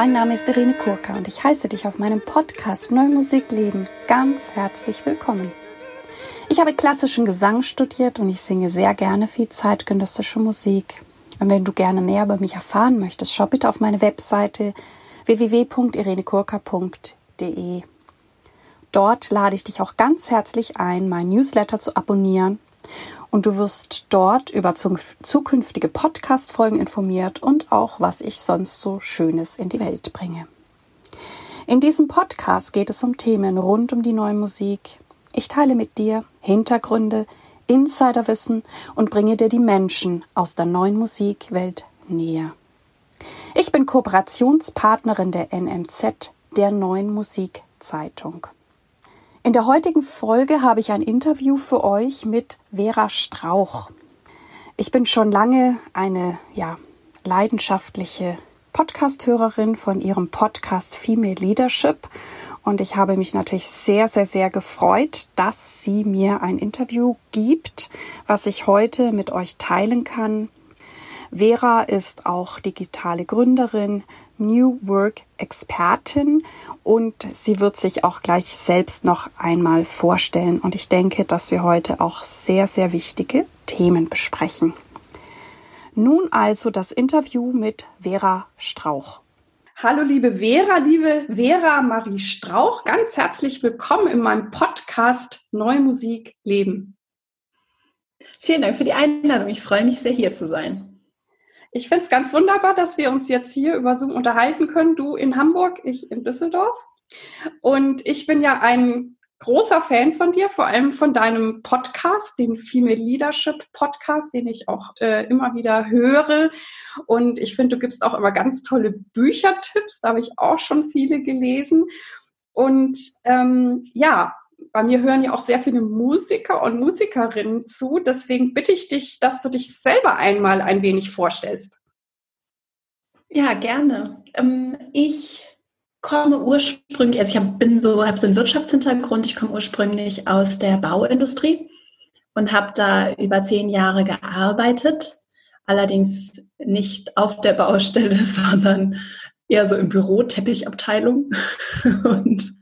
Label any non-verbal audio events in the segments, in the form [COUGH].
Mein Name ist Irene Kurka und ich heiße dich auf meinem Podcast Neue Musik leben ganz herzlich willkommen. Ich habe klassischen Gesang studiert und ich singe sehr gerne viel zeitgenössische Musik. Und wenn du gerne mehr über mich erfahren möchtest, schau bitte auf meine Webseite www.irenekurka.de. Dort lade ich dich auch ganz herzlich ein, mein Newsletter zu abonnieren und du wirst dort über zukünftige Podcast-Folgen informiert und auch, was ich sonst so Schönes in die Welt bringe. In diesem Podcast geht es um Themen rund um die neue Musik. Ich teile mit dir Hintergründe, Insiderwissen und bringe dir die Menschen aus der neuen Musikwelt näher. Ich bin Kooperationspartnerin der NMZ, der neuen Musikzeitung. In der heutigen Folge habe ich ein Interview für euch mit Vera Strauch. Ich bin schon lange eine ja, leidenschaftliche Podcast-Hörerin von ihrem Podcast Female Leadership und ich habe mich natürlich sehr, sehr, sehr gefreut, dass sie mir ein Interview gibt, was ich heute mit euch teilen kann. Vera ist auch digitale Gründerin, New Work Expertin und sie wird sich auch gleich selbst noch einmal vorstellen. Und ich denke, dass wir heute auch sehr, sehr wichtige Themen besprechen. Nun also das Interview mit Vera Strauch. Hallo liebe Vera, liebe Vera Marie Strauch, ganz herzlich willkommen in meinem Podcast Neue Musik Leben. Vielen Dank für die Einladung. Ich freue mich sehr, hier zu sein. Ich finde es ganz wunderbar, dass wir uns jetzt hier über Zoom unterhalten können. Du in Hamburg, ich in Düsseldorf. Und ich bin ja ein großer Fan von dir, vor allem von deinem Podcast, den Female Leadership Podcast, den ich auch äh, immer wieder höre. Und ich finde, du gibst auch immer ganz tolle Büchertipps. Da habe ich auch schon viele gelesen. Und ähm, ja, bei mir hören ja auch sehr viele Musiker und Musikerinnen zu. Deswegen bitte ich dich, dass du dich selber einmal ein wenig vorstellst. Ja, gerne. Ähm, ich komme ursprünglich, also ich bin so, habe so einen Wirtschaftshintergrund. Ich komme ursprünglich aus der Bauindustrie und habe da über zehn Jahre gearbeitet. Allerdings nicht auf der Baustelle, [LAUGHS] sondern eher so im Büro, Teppichabteilung. [LAUGHS] und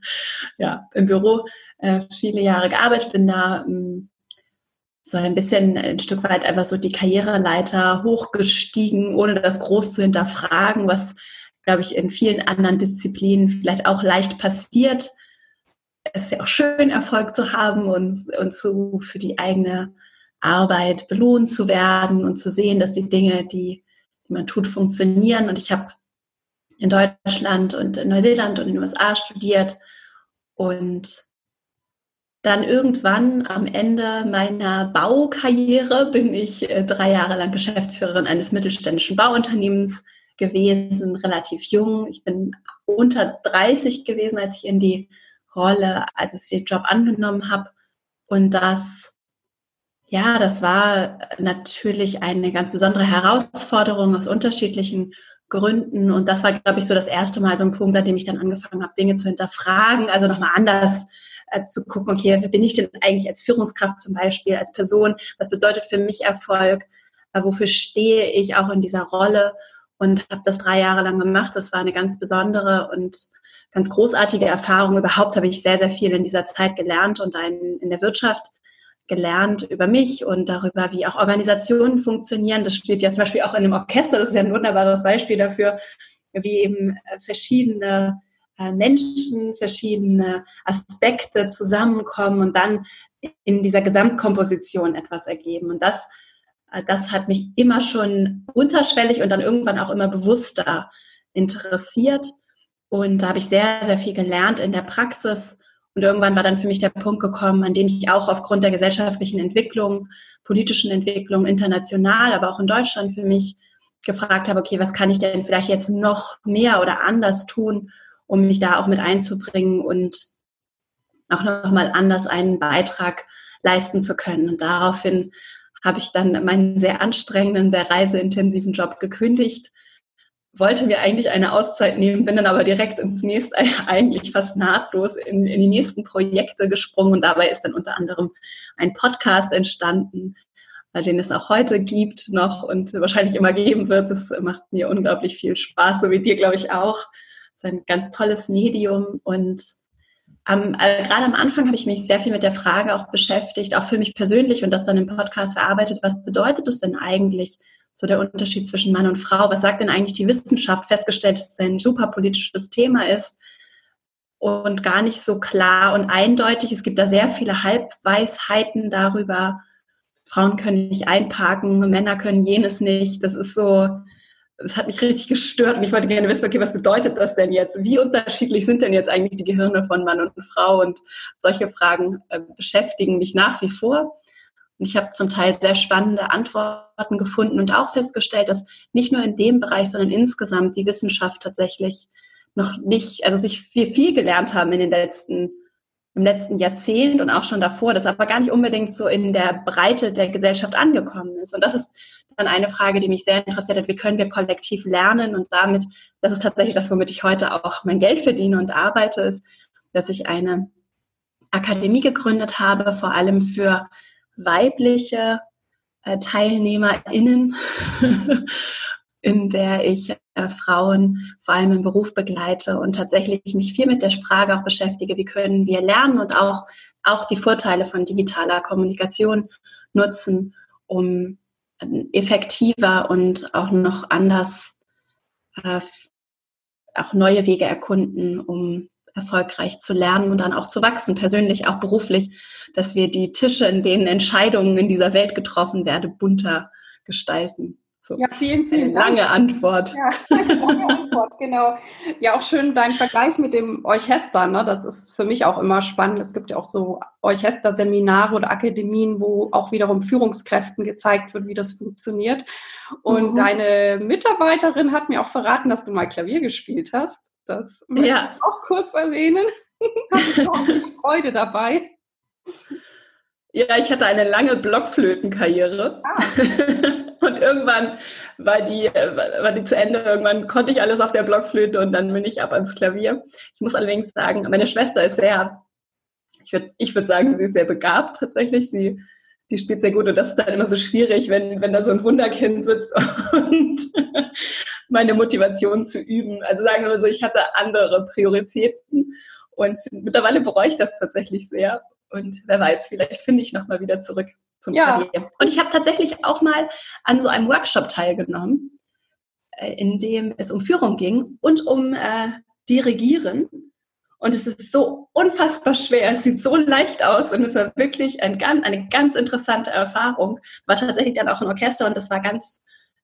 ja, im Büro äh, viele Jahre gearbeitet, bin da ähm, so ein bisschen ein Stück weit einfach so die Karriereleiter hochgestiegen, ohne das groß zu hinterfragen, was, glaube ich, in vielen anderen Disziplinen vielleicht auch leicht passiert. Es ist ja auch schön, Erfolg zu haben und, und zu, für die eigene Arbeit belohnt zu werden und zu sehen, dass die Dinge, die, die man tut, funktionieren. Und ich habe in Deutschland und in Neuseeland und in den USA studiert und dann irgendwann am Ende meiner Baukarriere bin ich äh, drei Jahre lang Geschäftsführerin eines mittelständischen Bauunternehmens gewesen, relativ jung. Ich bin unter 30 gewesen, als ich in die Rolle, als ich den Job angenommen habe. Und das, ja, das war natürlich eine ganz besondere Herausforderung aus unterschiedlichen Gründen. Und das war, glaube ich, so das erste Mal so ein Punkt, an dem ich dann angefangen habe, Dinge zu hinterfragen, also nochmal anders äh, zu gucken, okay, wer bin ich denn eigentlich als Führungskraft zum Beispiel, als Person? Was bedeutet für mich Erfolg? Äh, wofür stehe ich auch in dieser Rolle? Und habe das drei Jahre lang gemacht. Das war eine ganz besondere und ganz großartige Erfahrung. Überhaupt habe ich sehr, sehr viel in dieser Zeit gelernt und in der Wirtschaft gelernt über mich und darüber, wie auch Organisationen funktionieren. Das spielt ja zum Beispiel auch in einem Orchester, das ist ja ein wunderbares Beispiel dafür, wie eben äh, verschiedene äh, Menschen, verschiedene Aspekte zusammenkommen und dann in dieser Gesamtkomposition etwas ergeben. Und das, äh, das hat mich immer schon unterschwellig und dann irgendwann auch immer bewusster interessiert. Und da habe ich sehr, sehr viel gelernt in der Praxis und irgendwann war dann für mich der Punkt gekommen, an dem ich auch aufgrund der gesellschaftlichen Entwicklung, politischen Entwicklung international, aber auch in Deutschland für mich gefragt habe, okay, was kann ich denn vielleicht jetzt noch mehr oder anders tun, um mich da auch mit einzubringen und auch nochmal anders einen Beitrag leisten zu können. Und daraufhin habe ich dann meinen sehr anstrengenden, sehr reiseintensiven Job gekündigt wollte mir eigentlich eine Auszeit nehmen, bin dann aber direkt ins nächste, [LAUGHS] eigentlich fast nahtlos in, in die nächsten Projekte gesprungen und dabei ist dann unter anderem ein Podcast entstanden, den es auch heute gibt noch und wahrscheinlich immer geben wird. Das macht mir unglaublich viel Spaß, so wie dir, glaube ich, auch. Es ist ein ganz tolles Medium und ähm, äh, gerade am Anfang habe ich mich sehr viel mit der Frage auch beschäftigt, auch für mich persönlich und das dann im Podcast verarbeitet. Was bedeutet es denn eigentlich, so der Unterschied zwischen Mann und Frau? Was sagt denn eigentlich die Wissenschaft? Festgestellt, dass es ein super politisches Thema ist und gar nicht so klar und eindeutig. Es gibt da sehr viele Halbweisheiten darüber. Frauen können nicht einparken, Männer können jenes nicht. Das ist so, das hat mich richtig gestört und ich wollte gerne wissen, okay, was bedeutet das denn jetzt? Wie unterschiedlich sind denn jetzt eigentlich die Gehirne von Mann und Frau? Und solche Fragen äh, beschäftigen mich nach wie vor. Und ich habe zum Teil sehr spannende Antworten gefunden und auch festgestellt, dass nicht nur in dem Bereich, sondern insgesamt die Wissenschaft tatsächlich noch nicht, also sich viel, viel gelernt haben in den letzten im letzten Jahrzehnt und auch schon davor, das aber gar nicht unbedingt so in der Breite der Gesellschaft angekommen ist. Und das ist dann eine Frage, die mich sehr interessiert hat. Wie können wir kollektiv lernen? Und damit, das ist tatsächlich das, womit ich heute auch mein Geld verdiene und arbeite, ist, dass ich eine Akademie gegründet habe, vor allem für weibliche äh, TeilnehmerInnen [LAUGHS] in der ich äh, Frauen vor allem im Beruf begleite und tatsächlich mich viel mit der Frage auch beschäftige, wie können wir lernen und auch, auch die Vorteile von digitaler Kommunikation nutzen, um äh, effektiver und auch noch anders äh, auch neue Wege erkunden, um erfolgreich zu lernen und dann auch zu wachsen, persönlich, auch beruflich, dass wir die Tische, in denen Entscheidungen in dieser Welt getroffen werden, bunter gestalten. So. Ja, vielen, vielen Dank. Lange Antwort. Ja, [LAUGHS] lange Antwort, genau. Ja, auch schön dein Vergleich mit dem Orchester. Ne? Das ist für mich auch immer spannend. Es gibt ja auch so Orchesterseminare oder Akademien, wo auch wiederum Führungskräften gezeigt wird, wie das funktioniert. Und mhm. deine Mitarbeiterin hat mir auch verraten, dass du mal Klavier gespielt hast. Das möchte ja. ich auch kurz erwähnen. [LAUGHS] Hatte auch nicht [LAUGHS] Freude dabei. Ja, ich hatte eine lange Blockflötenkarriere. Ah. [LAUGHS] und irgendwann war die, war die zu Ende. Irgendwann konnte ich alles auf der Blockflöte und dann bin ich ab ans Klavier. Ich muss allerdings sagen, meine Schwester ist sehr, ich würde ich würd sagen, sie ist sehr begabt tatsächlich. Sie, die spielt sehr gut und das ist dann immer so schwierig, wenn, wenn da so ein Wunderkind sitzt und [LAUGHS] meine Motivation zu üben. Also sagen wir mal so, ich hatte andere Prioritäten und mittlerweile bereue ich das tatsächlich sehr. Und wer weiß, vielleicht finde ich nochmal wieder zurück zum ja. Klavier. Und ich habe tatsächlich auch mal an so einem Workshop teilgenommen, äh, in dem es um Führung ging und um äh, Dirigieren. Und es ist so unfassbar schwer. Es sieht so leicht aus und es war wirklich ein, eine ganz interessante Erfahrung. War tatsächlich dann auch ein Orchester und das war ganz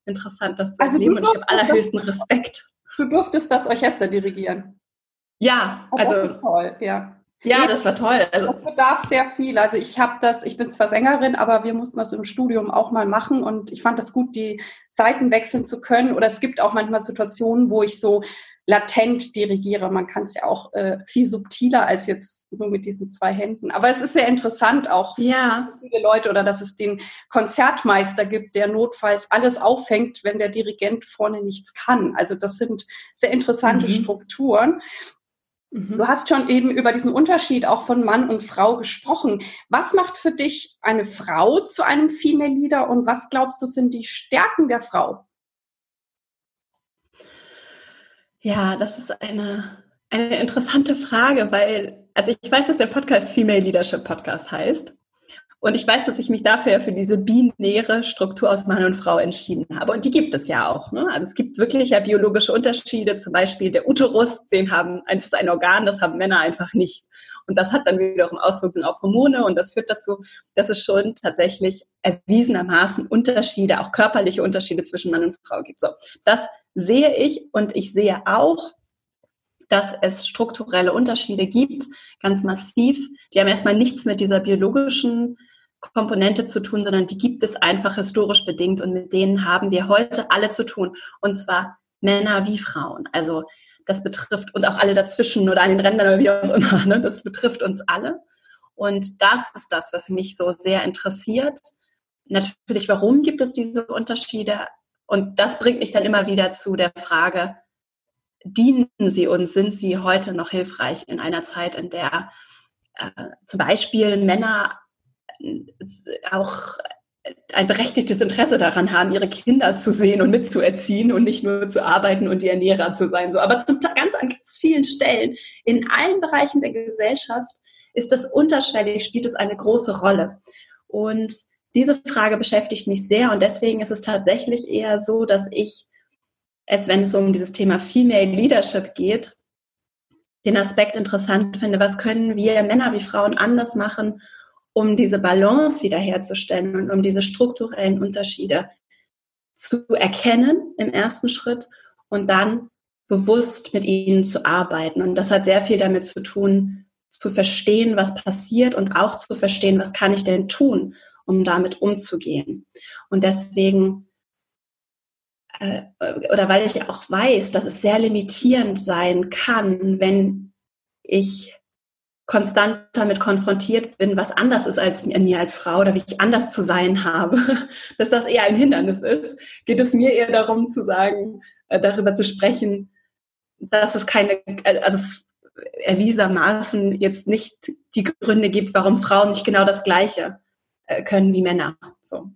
interessant, das zu also erleben. Und ich habe allerhöchsten das, Respekt. Du durftest das Orchester dirigieren. Ja, oh, also toll, ja. Ja, das war toll. Also, das bedarf sehr viel. Also ich habe das, ich bin zwar Sängerin, aber wir mussten das im Studium auch mal machen und ich fand das gut, die Seiten wechseln zu können. Oder es gibt auch manchmal Situationen, wo ich so latent dirigiere. Man kann es ja auch äh, viel subtiler als jetzt nur mit diesen zwei Händen. Aber es ist sehr interessant auch ja. für viele Leute oder dass es den Konzertmeister gibt, der notfalls alles auffängt, wenn der Dirigent vorne nichts kann. Also das sind sehr interessante mhm. Strukturen. Mhm. Du hast schon eben über diesen Unterschied auch von Mann und Frau gesprochen. Was macht für dich eine Frau zu einem Female Leader und was glaubst du sind die Stärken der Frau? Ja, das ist eine, eine interessante Frage, weil, also ich weiß, dass der Podcast Female Leadership Podcast heißt. Und ich weiß, dass ich mich dafür für diese binäre Struktur aus Mann und Frau entschieden habe. Und die gibt es ja auch. Ne? Also es gibt wirklich ja biologische Unterschiede. Zum Beispiel der Uterus, den haben, das ist ein Organ, das haben Männer einfach nicht. Und das hat dann wiederum Auswirkungen auf Hormone. Und das führt dazu, dass es schon tatsächlich erwiesenermaßen Unterschiede, auch körperliche Unterschiede zwischen Mann und Frau gibt. So, das sehe ich und ich sehe auch, dass es strukturelle Unterschiede gibt, ganz massiv. Die haben erstmal nichts mit dieser biologischen Komponente zu tun, sondern die gibt es einfach historisch bedingt und mit denen haben wir heute alle zu tun. Und zwar Männer wie Frauen. Also das betrifft und auch alle dazwischen oder an den Rändern oder wie auch immer. Ne? Das betrifft uns alle. Und das ist das, was mich so sehr interessiert. Natürlich, warum gibt es diese Unterschiede? Und das bringt mich dann immer wieder zu der Frage, dienen sie uns? Sind sie heute noch hilfreich in einer Zeit, in der äh, zum Beispiel Männer auch ein berechtigtes Interesse daran haben, ihre Kinder zu sehen und mitzuerziehen und nicht nur zu arbeiten und die Ernährer zu sein. So, aber zum, ganz, an ganz vielen Stellen, in allen Bereichen der Gesellschaft, ist das unterschwellig, spielt es eine große Rolle. Und diese Frage beschäftigt mich sehr und deswegen ist es tatsächlich eher so, dass ich es, wenn es um dieses Thema Female Leadership geht, den Aspekt interessant finde, was können wir Männer wie Frauen anders machen, um diese Balance wiederherzustellen und um diese strukturellen Unterschiede zu erkennen im ersten Schritt und dann bewusst mit ihnen zu arbeiten. Und das hat sehr viel damit zu tun, zu verstehen, was passiert und auch zu verstehen, was kann ich denn tun, um damit umzugehen. Und deswegen, äh, oder weil ich auch weiß, dass es sehr limitierend sein kann, wenn ich konstant damit konfrontiert bin, was anders ist als mir als Frau oder wie ich anders zu sein habe, [LAUGHS] dass das eher ein Hindernis ist, geht es mir eher darum zu sagen, äh, darüber zu sprechen, dass es keine, äh, also erwiesenermaßen jetzt nicht die Gründe gibt, warum Frauen nicht genau das Gleiche können wie Männer. So.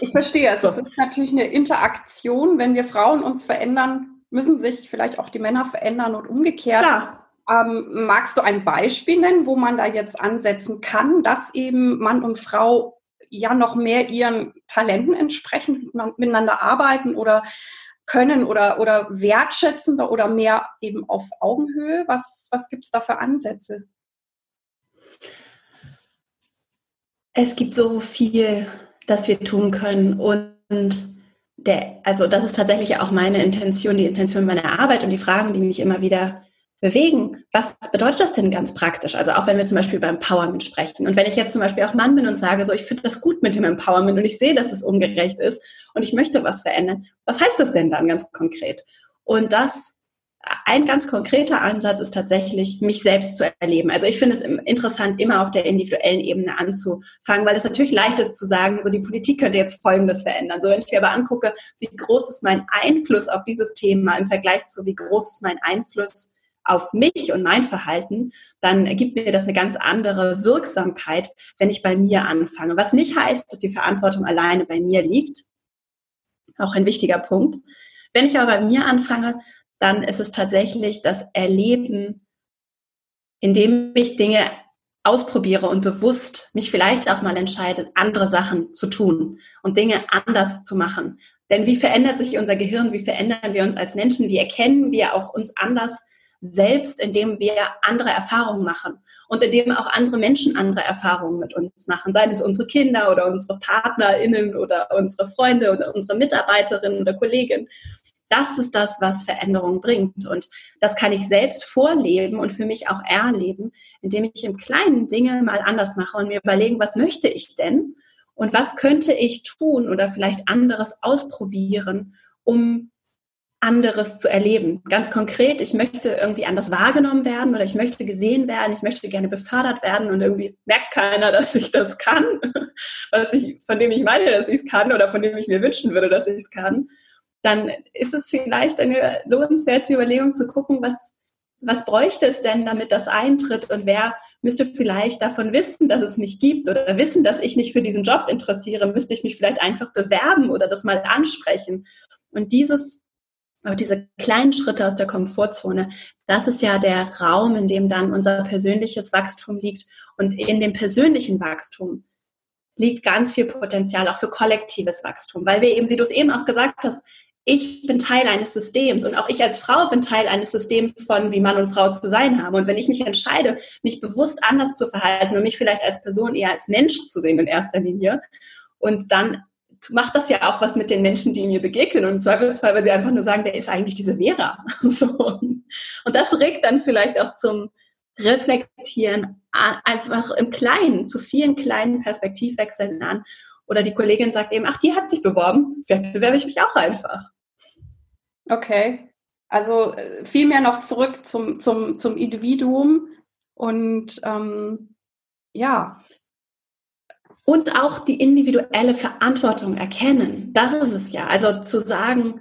Ich verstehe. Also so. Es ist natürlich eine Interaktion. Wenn wir Frauen uns verändern, müssen sich vielleicht auch die Männer verändern und umgekehrt. Klar. Ähm, magst du ein Beispiel nennen, wo man da jetzt ansetzen kann, dass eben Mann und Frau ja noch mehr ihren Talenten entsprechend miteinander arbeiten oder können oder, oder wertschätzender oder mehr eben auf Augenhöhe? Was, was gibt es da für Ansätze? Es gibt so viel, das wir tun können und der, also das ist tatsächlich auch meine Intention, die Intention meiner Arbeit und die Fragen, die mich immer wieder bewegen. Was bedeutet das denn ganz praktisch? Also auch wenn wir zum Beispiel beim Empowerment sprechen. Und wenn ich jetzt zum Beispiel auch Mann bin und sage, so ich finde das gut mit dem Empowerment und ich sehe, dass es ungerecht ist und ich möchte was verändern, was heißt das denn dann ganz konkret? Und das ein ganz konkreter Ansatz ist tatsächlich, mich selbst zu erleben. Also ich finde es interessant, immer auf der individuellen Ebene anzufangen, weil es natürlich leicht ist zu sagen, so die Politik könnte jetzt Folgendes verändern. So wenn ich mir aber angucke, wie groß ist mein Einfluss auf dieses Thema im Vergleich zu wie groß ist mein Einfluss auf mich und mein Verhalten, dann gibt mir das eine ganz andere Wirksamkeit, wenn ich bei mir anfange. Was nicht heißt, dass die Verantwortung alleine bei mir liegt. Auch ein wichtiger Punkt. Wenn ich aber bei mir anfange, dann ist es tatsächlich das Erleben, indem ich Dinge ausprobiere und bewusst mich vielleicht auch mal entscheide, andere Sachen zu tun und Dinge anders zu machen. Denn wie verändert sich unser Gehirn? Wie verändern wir uns als Menschen? Wie erkennen wir auch uns anders? selbst, indem wir andere Erfahrungen machen und indem auch andere Menschen andere Erfahrungen mit uns machen, seien es unsere Kinder oder unsere PartnerInnen oder unsere Freunde oder unsere Mitarbeiterinnen oder Kolleginnen. Das ist das, was Veränderung bringt. Und das kann ich selbst vorleben und für mich auch erleben, indem ich im Kleinen Dinge mal anders mache und mir überlegen, was möchte ich denn? Und was könnte ich tun oder vielleicht anderes ausprobieren, um anderes zu erleben. Ganz konkret, ich möchte irgendwie anders wahrgenommen werden oder ich möchte gesehen werden, ich möchte gerne befördert werden und irgendwie merkt keiner, dass ich das kann, [LAUGHS] was ich, von dem ich meine, dass ich es kann oder von dem ich mir wünschen würde, dass ich es kann, dann ist es vielleicht eine lohnenswerte Überlegung zu gucken, was, was bräuchte es denn, damit das eintritt und wer müsste vielleicht davon wissen, dass es mich gibt oder wissen, dass ich mich für diesen Job interessiere, müsste ich mich vielleicht einfach bewerben oder das mal ansprechen. Und dieses aber diese kleinen Schritte aus der Komfortzone, das ist ja der Raum, in dem dann unser persönliches Wachstum liegt. Und in dem persönlichen Wachstum liegt ganz viel Potenzial auch für kollektives Wachstum, weil wir eben, wie du es eben auch gesagt hast, ich bin Teil eines Systems und auch ich als Frau bin Teil eines Systems von, wie Mann und Frau zu sein haben. Und wenn ich mich entscheide, mich bewusst anders zu verhalten und mich vielleicht als Person eher als Mensch zu sehen in erster Linie und dann macht das ja auch was mit den Menschen, die mir begegnen. Und im Zweifelsfall, weil sie einfach nur sagen, wer ist eigentlich diese Vera? [LAUGHS] So. Und das regt dann vielleicht auch zum Reflektieren, einfach im Kleinen, zu vielen kleinen Perspektivwechseln an. Oder die Kollegin sagt eben, ach, die hat sich beworben, vielleicht bewerbe ich mich auch einfach. Okay. Also äh, vielmehr noch zurück zum, zum, zum Individuum und ähm, ja, und auch die individuelle Verantwortung erkennen. Das ist es ja. Also zu sagen,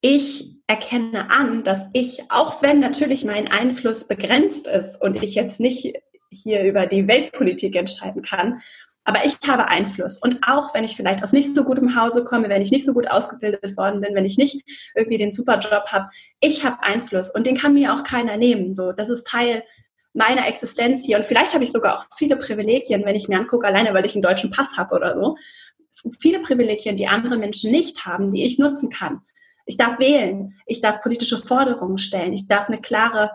ich erkenne an, dass ich, auch wenn natürlich mein Einfluss begrenzt ist und ich jetzt nicht hier über die Weltpolitik entscheiden kann, Aber ich habe Einfluss. Und auch wenn ich vielleicht aus nicht so gutem Hause komme, wenn ich nicht so gut ausgebildet worden bin, wenn ich nicht irgendwie den super Job habe, ich habe Einfluss und den kann mir auch keiner nehmen. So, das ist Teil meiner Existenz hier. Und vielleicht habe ich sogar auch viele Privilegien, wenn ich mir angucke, alleine weil ich einen deutschen Pass habe oder so. Viele Privilegien, die andere Menschen nicht haben, die ich nutzen kann. Ich darf wählen, ich darf politische Forderungen stellen, ich darf eine klare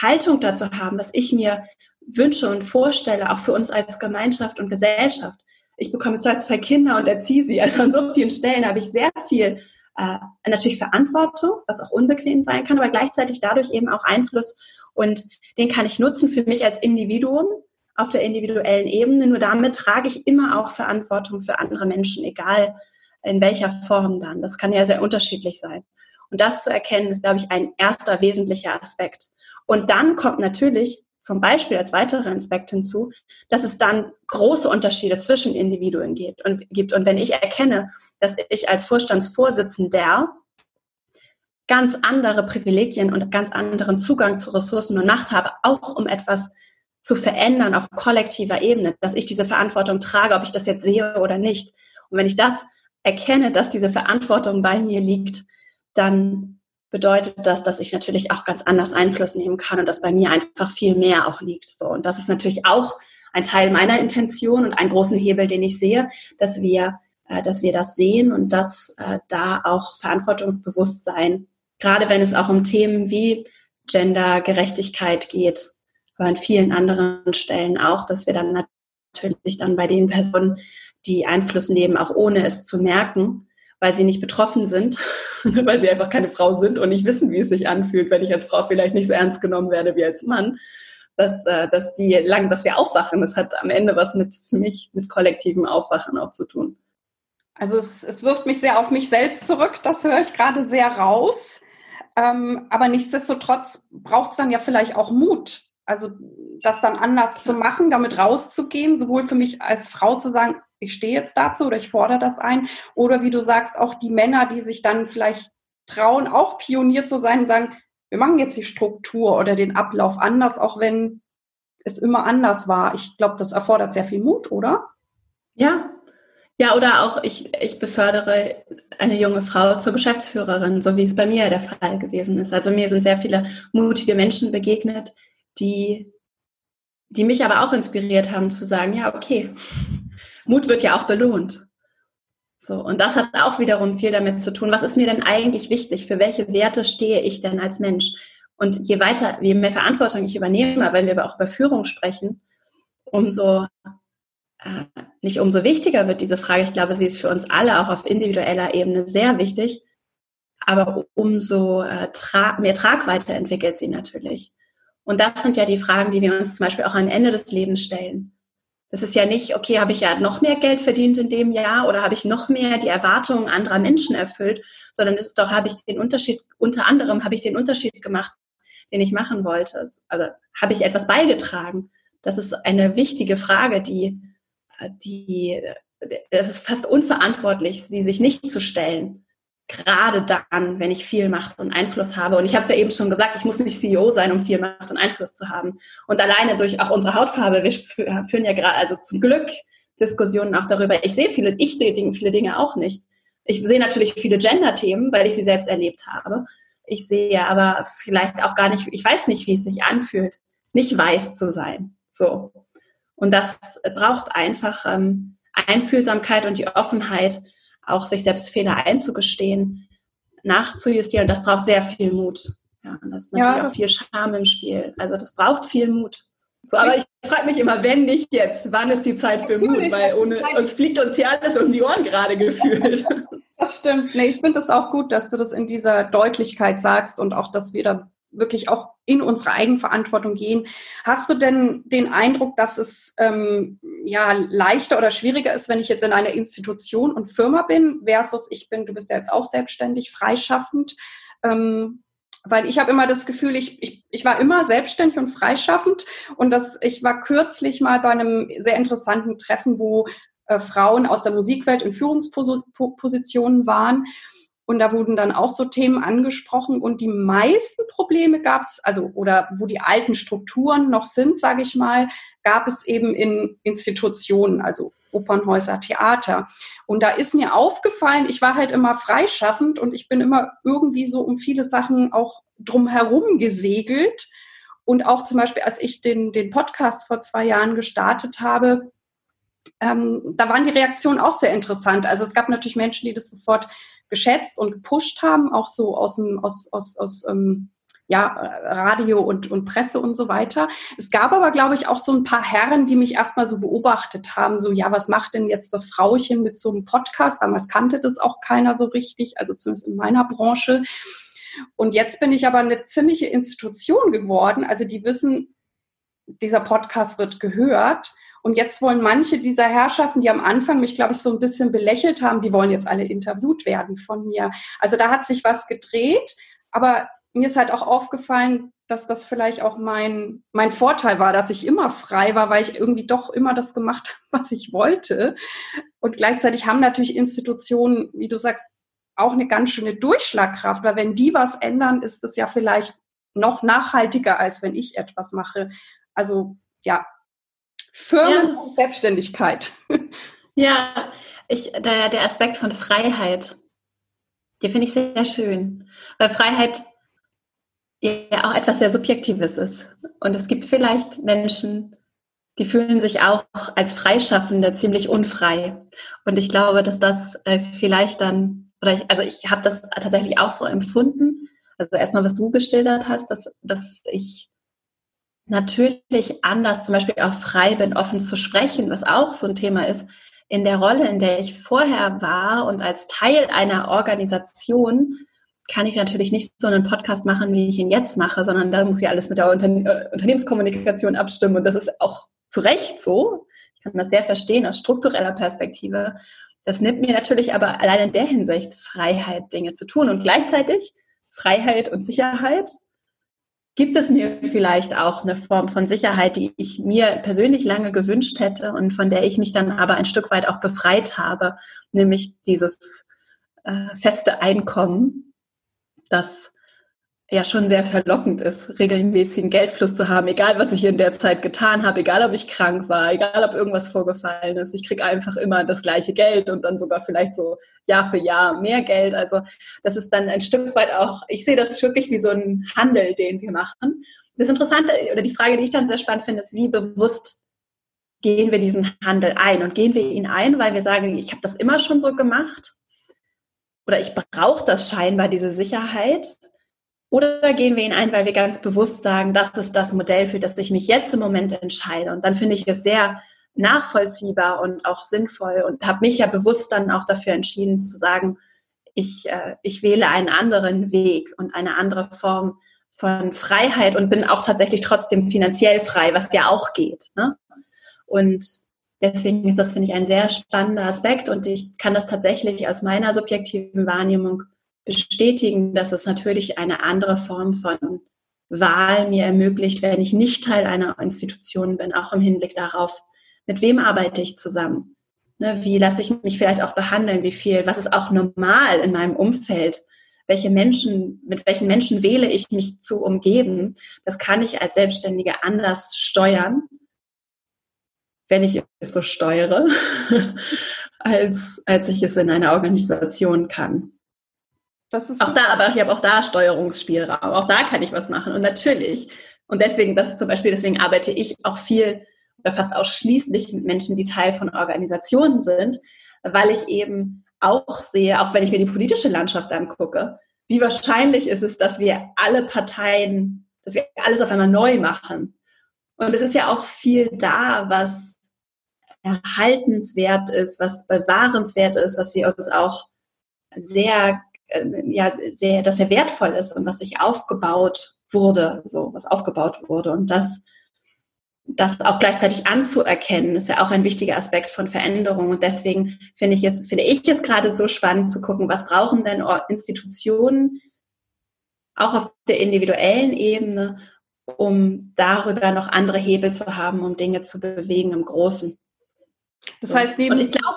Haltung dazu haben, was ich mir wünsche und vorstelle, auch für uns als Gemeinschaft und Gesellschaft. Ich bekomme zwei, zwei Kinder und erziehe sie. Also an so vielen Stellen habe ich sehr viel äh, natürlich Verantwortung, was auch unbequem sein kann, aber gleichzeitig dadurch eben auch Einfluss und den kann ich nutzen für mich als Individuum auf der individuellen Ebene. Nur damit trage ich immer auch Verantwortung für andere Menschen, egal in welcher Form dann. Das kann ja sehr unterschiedlich sein. Und das zu erkennen, ist, glaube ich, ein erster wesentlicher Aspekt. Und dann kommt natürlich zum Beispiel als weiterer Aspekt hinzu, dass es dann große Unterschiede zwischen Individuen gibt. Und, gibt. und wenn ich erkenne, dass ich als Vorstandsvorsitzender ganz andere Privilegien und ganz anderen Zugang zu Ressourcen und Macht habe, auch um etwas zu verändern auf kollektiver Ebene, dass ich diese Verantwortung trage, ob ich das jetzt sehe oder nicht. Und wenn ich das erkenne, dass diese Verantwortung bei mir liegt, dann bedeutet das, dass ich natürlich auch ganz anders Einfluss nehmen kann und dass bei mir einfach viel mehr auch liegt. So und das ist natürlich auch ein Teil meiner Intention und einen großen Hebel, den ich sehe, dass wir, äh, dass wir das sehen und dass äh, da auch Verantwortungsbewusstsein, gerade wenn es auch um Themen wie Gendergerechtigkeit geht, aber an vielen anderen Stellen auch, dass wir dann natürlich dann bei den Personen, die Einfluss nehmen, auch ohne es zu merken, weil sie nicht betroffen sind, [LAUGHS] weil sie einfach keine Frau sind und nicht wissen, wie es sich anfühlt, wenn ich als Frau vielleicht nicht so ernst genommen werde wie als Mann, dass, äh, dass die lang, dass wir aufwachen. Das hat am Ende was mit für mich mit kollektivem Aufwachen auch zu tun. Also es, es wirft mich sehr auf mich selbst zurück, das höre ich gerade sehr raus. Ähm, aber nichtsdestotrotz braucht es dann ja vielleicht auch Mut. Also das dann anders zu machen, damit rauszugehen, sowohl für mich als Frau zu sagen, ich stehe jetzt dazu oder ich fordere das ein. Oder wie du sagst, auch die Männer, die sich dann vielleicht trauen, auch Pionier zu sein sagen, wir machen jetzt die Struktur oder den Ablauf anders, auch wenn es immer anders war. Ich glaube, das erfordert sehr viel Mut, oder? Ja. Ja, oder auch ich, ich befördere eine junge Frau zur Geschäftsführerin, so wie es bei mir der Fall gewesen ist. Also mir sind sehr viele mutige Menschen begegnet, die, die mich aber auch inspiriert haben zu sagen, ja, okay, Mut wird ja auch belohnt. So, und das hat auch wiederum viel damit zu tun, was ist mir denn eigentlich wichtig? Für welche Werte stehe ich denn als Mensch? Und je weiter, je mehr Verantwortung ich übernehme, wenn wir aber auch über Führung sprechen, umso äh, nicht umso wichtiger wird diese Frage. Ich glaube, sie ist für uns alle auch auf individueller Ebene sehr wichtig, aber umso äh, tra mehr Tragweite entwickelt sie natürlich. Und das sind ja die Fragen, die wir uns zum Beispiel auch am Ende des Lebens stellen. Das ist ja nicht, okay, habe ich ja noch mehr Geld verdient in dem Jahr oder habe ich noch mehr die Erwartungen anderer Menschen erfüllt, sondern es ist doch, habe ich den Unterschied, unter anderem habe ich den Unterschied gemacht, den ich machen wollte. Also habe ich etwas beigetragen? Das ist eine wichtige Frage, die, die, es ist fast unverantwortlich, sie sich nicht zu stellen gerade dann, wenn ich viel Macht und Einfluss habe. Und ich habe es ja eben schon gesagt, ich muss nicht CEO sein, um viel Macht und Einfluss zu haben. Und alleine durch auch unsere Hautfarbe, wir führen ja gerade, also zum Glück Diskussionen auch darüber. Ich sehe viele, ich sehe viele Dinge auch nicht. Ich sehe natürlich viele Gender-Themen, weil ich sie selbst erlebt habe. Ich sehe aber vielleicht auch gar nicht, ich weiß nicht, wie es sich anfühlt, nicht weiß zu sein. So. Und das braucht einfach ähm, Einfühlsamkeit und die Offenheit, auch sich selbst Fehler einzugestehen, nachzujustieren. Das braucht sehr viel Mut. Ja, und das ist natürlich ja. auch viel Scham im Spiel. Also das braucht viel Mut. So, aber ich frage mich immer, wenn nicht jetzt, wann ist die Zeit für Mut? Weil ohne uns fliegt uns ja alles um die Ohren gerade gefühlt. [LAUGHS] Das stimmt. Nee, ich finde es auch gut, dass du das in dieser Deutlichkeit sagst und auch, dass wir da wirklich auch in unsere Eigenverantwortung gehen. Hast du denn den Eindruck, dass es ähm, ja leichter oder schwieriger ist, wenn ich jetzt in einer Institution und Firma bin, versus ich bin, du bist ja jetzt auch selbstständig, freischaffend? Ähm, weil ich habe immer das Gefühl, ich, ich, ich war immer selbstständig und freischaffend und das, ich war kürzlich mal bei einem sehr interessanten Treffen, wo äh, Frauen aus der Musikwelt in Führungspositionen waren und da wurden dann auch so Themen angesprochen und die meisten Probleme gab es, also oder wo die alten Strukturen noch sind, sage ich mal, gab es eben in Institutionen, also Opernhäuser, Theater. Und da ist mir aufgefallen, ich war halt immer freischaffend und ich bin immer irgendwie so um viele Sachen auch drumherum gesegelt. Und auch zum Beispiel, als ich den, den Podcast vor zwei Jahren gestartet habe, ähm, da waren die Reaktionen auch sehr interessant. Also es gab natürlich Menschen, die das sofort geschätzt und gepusht haben, auch so aus dem, aus, aus, aus ähm, ja, Radio und, und Presse und so weiter. Es gab aber, glaube ich, auch so ein paar Herren, die mich erstmal so beobachtet haben, so, ja, was macht denn jetzt das Frauchen mit so einem Podcast? Damals kannte das auch keiner so richtig, also zumindest in meiner Branche. Und jetzt bin ich aber eine ziemliche Institution geworden. Also die wissen, dieser Podcast wird gehört. Und jetzt wollen manche dieser Herrschaften, die am Anfang mich, glaube ich, so ein bisschen belächelt haben, die wollen jetzt alle interviewt werden von mir. Also da hat sich was gedreht. Aber mir ist halt auch aufgefallen, dass das vielleicht auch mein, mein Vorteil war, dass ich immer frei war, weil ich irgendwie doch immer das gemacht [LAUGHS] habe, was ich wollte. Und gleichzeitig haben natürlich Institutionen, wie du sagst, auch eine ganz schöne Durchschlagkraft, weil wenn die was ändern, ist es ja vielleicht noch nachhaltiger, als wenn ich etwas mache. Also ja, Firmen ja. und Selbstständigkeit. Ja, ich, der, der Aspekt von Freiheit, den finde ich sehr schön. Weil Freiheit ja auch etwas sehr Subjektives ist. Und es gibt vielleicht Menschen, die fühlen sich auch als Freischaffende ziemlich unfrei. Und ich glaube, dass das äh, vielleicht dann, oder ich, also ich habe das tatsächlich auch so empfunden. Also erstmal, was du geschildert hast, dass, dass ich natürlich anders zum Beispiel auch frei bin, offen zu sprechen, was auch so ein Thema ist. In der Rolle, in der ich vorher war und als Teil einer Organisation, kann ich natürlich nicht so einen Podcast machen, wie ich ihn jetzt mache, sondern da muss ich alles mit der Unterne äh, Unternehmenskommunikation abstimmen. Und das ist auch zu Recht so. Ich kann das sehr verstehen aus struktureller Perspektive. Das nimmt mir natürlich aber allein in der Hinsicht Freiheit, Dinge zu tun. Und gleichzeitig Freiheit und Sicherheit gibt es mir vielleicht auch eine Form von Sicherheit, die ich mir persönlich lange gewünscht hätte und von der ich mich dann aber ein Stück weit auch befreit habe, nämlich dieses äh, feste Einkommen, das ja schon sehr verlockend ist, regelmäßigen Geldfluss zu haben, egal was ich in der Zeit getan habe, egal ob ich krank war, egal ob irgendwas vorgefallen ist. Ich kriege einfach immer das gleiche Geld und dann sogar vielleicht so Jahr für Jahr mehr Geld. Also das ist dann ein Stück weit auch, ich sehe das wirklich wie so ein Handel, den wir machen. Das Interessante oder die Frage, die ich dann sehr spannend finde, ist, wie bewusst gehen wir diesen Handel ein? Und gehen wir ihn ein, weil wir sagen, ich habe das immer schon so gemacht oder ich brauche das scheinbar, diese Sicherheit? Oder gehen wir ihn ein, weil wir ganz bewusst sagen, das ist das Modell, für das ich mich jetzt im Moment entscheide? Und dann finde ich es sehr nachvollziehbar und auch sinnvoll und habe mich ja bewusst dann auch dafür entschieden zu sagen, ich, äh, ich wähle einen anderen Weg und eine andere Form von Freiheit und bin auch tatsächlich trotzdem finanziell frei, was ja auch geht. Ne? Und Deswegen ist das, finde ich, ein sehr spannender Aspekt und ich kann das tatsächlich aus meiner subjektiven Wahrnehmung bestätigen, dass es natürlich eine andere Form von Wahl mir ermöglicht, wenn ich nicht Teil einer Institution bin, auch im Hinblick darauf, mit wem arbeite ich zusammen? Ne, wie lasse ich mich vielleicht auch behandeln? Wie viel? Was ist auch normal in meinem Umfeld? Welche Menschen, mit welchen Menschen wähle ich mich zu umgeben? Das kann ich als Selbstständige anders steuern wenn ich es so steuere, [LAUGHS] als, als ich es in einer Organisation kann. Auch da, aber ich habe auch da Steuerungsspielraum. Auch da kann ich was machen. Und natürlich, und deswegen, das ist zum Beispiel, deswegen arbeite ich auch viel oder fast ausschließlich mit Menschen, die Teil von Organisationen sind, weil ich eben auch sehe, auch wenn ich mir die politische Landschaft angucke, wie wahrscheinlich ist es, dass wir alle Parteien, dass wir alles auf einmal neu machen. Und es ist ja auch viel da, was erhaltenswert ist, was bewahrenswert ist, was wir uns auch sehr, ja, sehr, dass sehr wertvoll ist und was sich aufgebaut wurde, so was aufgebaut wurde. Und das, das auch gleichzeitig anzuerkennen, ist ja auch ein wichtiger Aspekt von Veränderung. Und deswegen finde ich es, finde ich es gerade so spannend zu gucken, was brauchen denn Institutionen auch auf der individuellen Ebene, um darüber noch andere Hebel zu haben, um Dinge zu bewegen im Großen. Das heißt, neben. Glaube,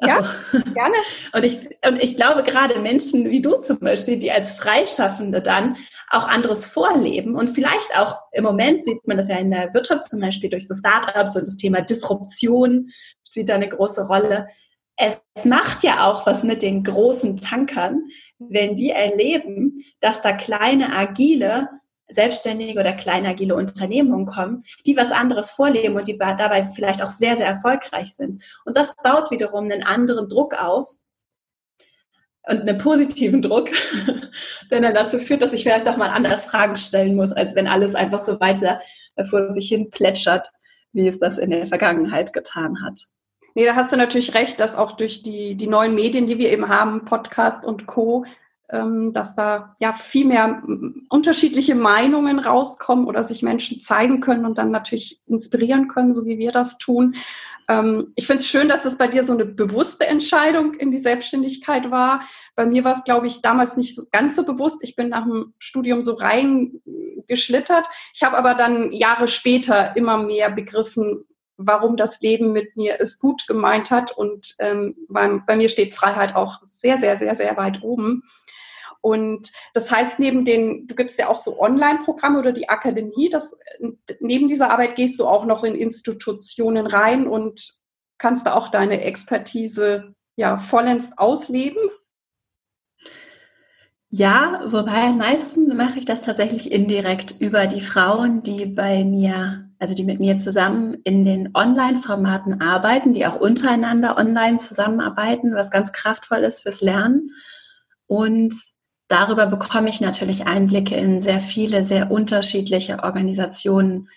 ja, also, gerne. [LAUGHS] Und ich, und ich glaube, gerade Menschen wie du zum Beispiel, die als Freischaffende dann auch anderes vorleben und vielleicht auch im Moment sieht man das ja in der Wirtschaft zum Beispiel durch so Startups und das Thema Disruption spielt da eine große Rolle. Es macht ja auch was mit den großen Tankern, wenn die erleben, dass da kleine, agile selbstständige oder kleine agile Unternehmungen kommen, die was anderes vorleben und die dabei vielleicht auch sehr, sehr erfolgreich sind. Und das baut wiederum einen anderen Druck auf und einen positiven Druck, [LAUGHS] der dann dazu führt, dass ich vielleicht auch mal anders Fragen stellen muss, als wenn alles einfach so weiter vor sich hin plätschert, wie es das in der Vergangenheit getan hat. Nee, da hast du natürlich recht, dass auch durch die, die neuen Medien, die wir eben haben, Podcast und Co., dass da ja viel mehr unterschiedliche Meinungen rauskommen oder sich Menschen zeigen können und dann natürlich inspirieren können, so wie wir das tun. Ähm, ich finde es schön, dass es bei dir so eine bewusste Entscheidung in die Selbstständigkeit war. Bei mir war es, glaube ich, damals nicht so, ganz so bewusst. Ich bin nach dem Studium so reingeschlittert. Ich habe aber dann Jahre später immer mehr begriffen, warum das Leben mit mir es gut gemeint hat. Und ähm, bei, bei mir steht Freiheit auch sehr, sehr, sehr, sehr weit oben. Und das heißt, neben den, du gibst ja auch so Online-Programme oder die Akademie, das, neben dieser Arbeit gehst du auch noch in Institutionen rein und kannst da auch deine Expertise ja vollends ausleben? Ja, wobei am meisten mache ich das tatsächlich indirekt über die Frauen, die bei mir, also die mit mir zusammen in den Online-Formaten arbeiten, die auch untereinander online zusammenarbeiten, was ganz kraftvoll ist fürs Lernen. Und darüber bekomme ich natürlich Einblicke in sehr viele, sehr unterschiedliche Organisationen,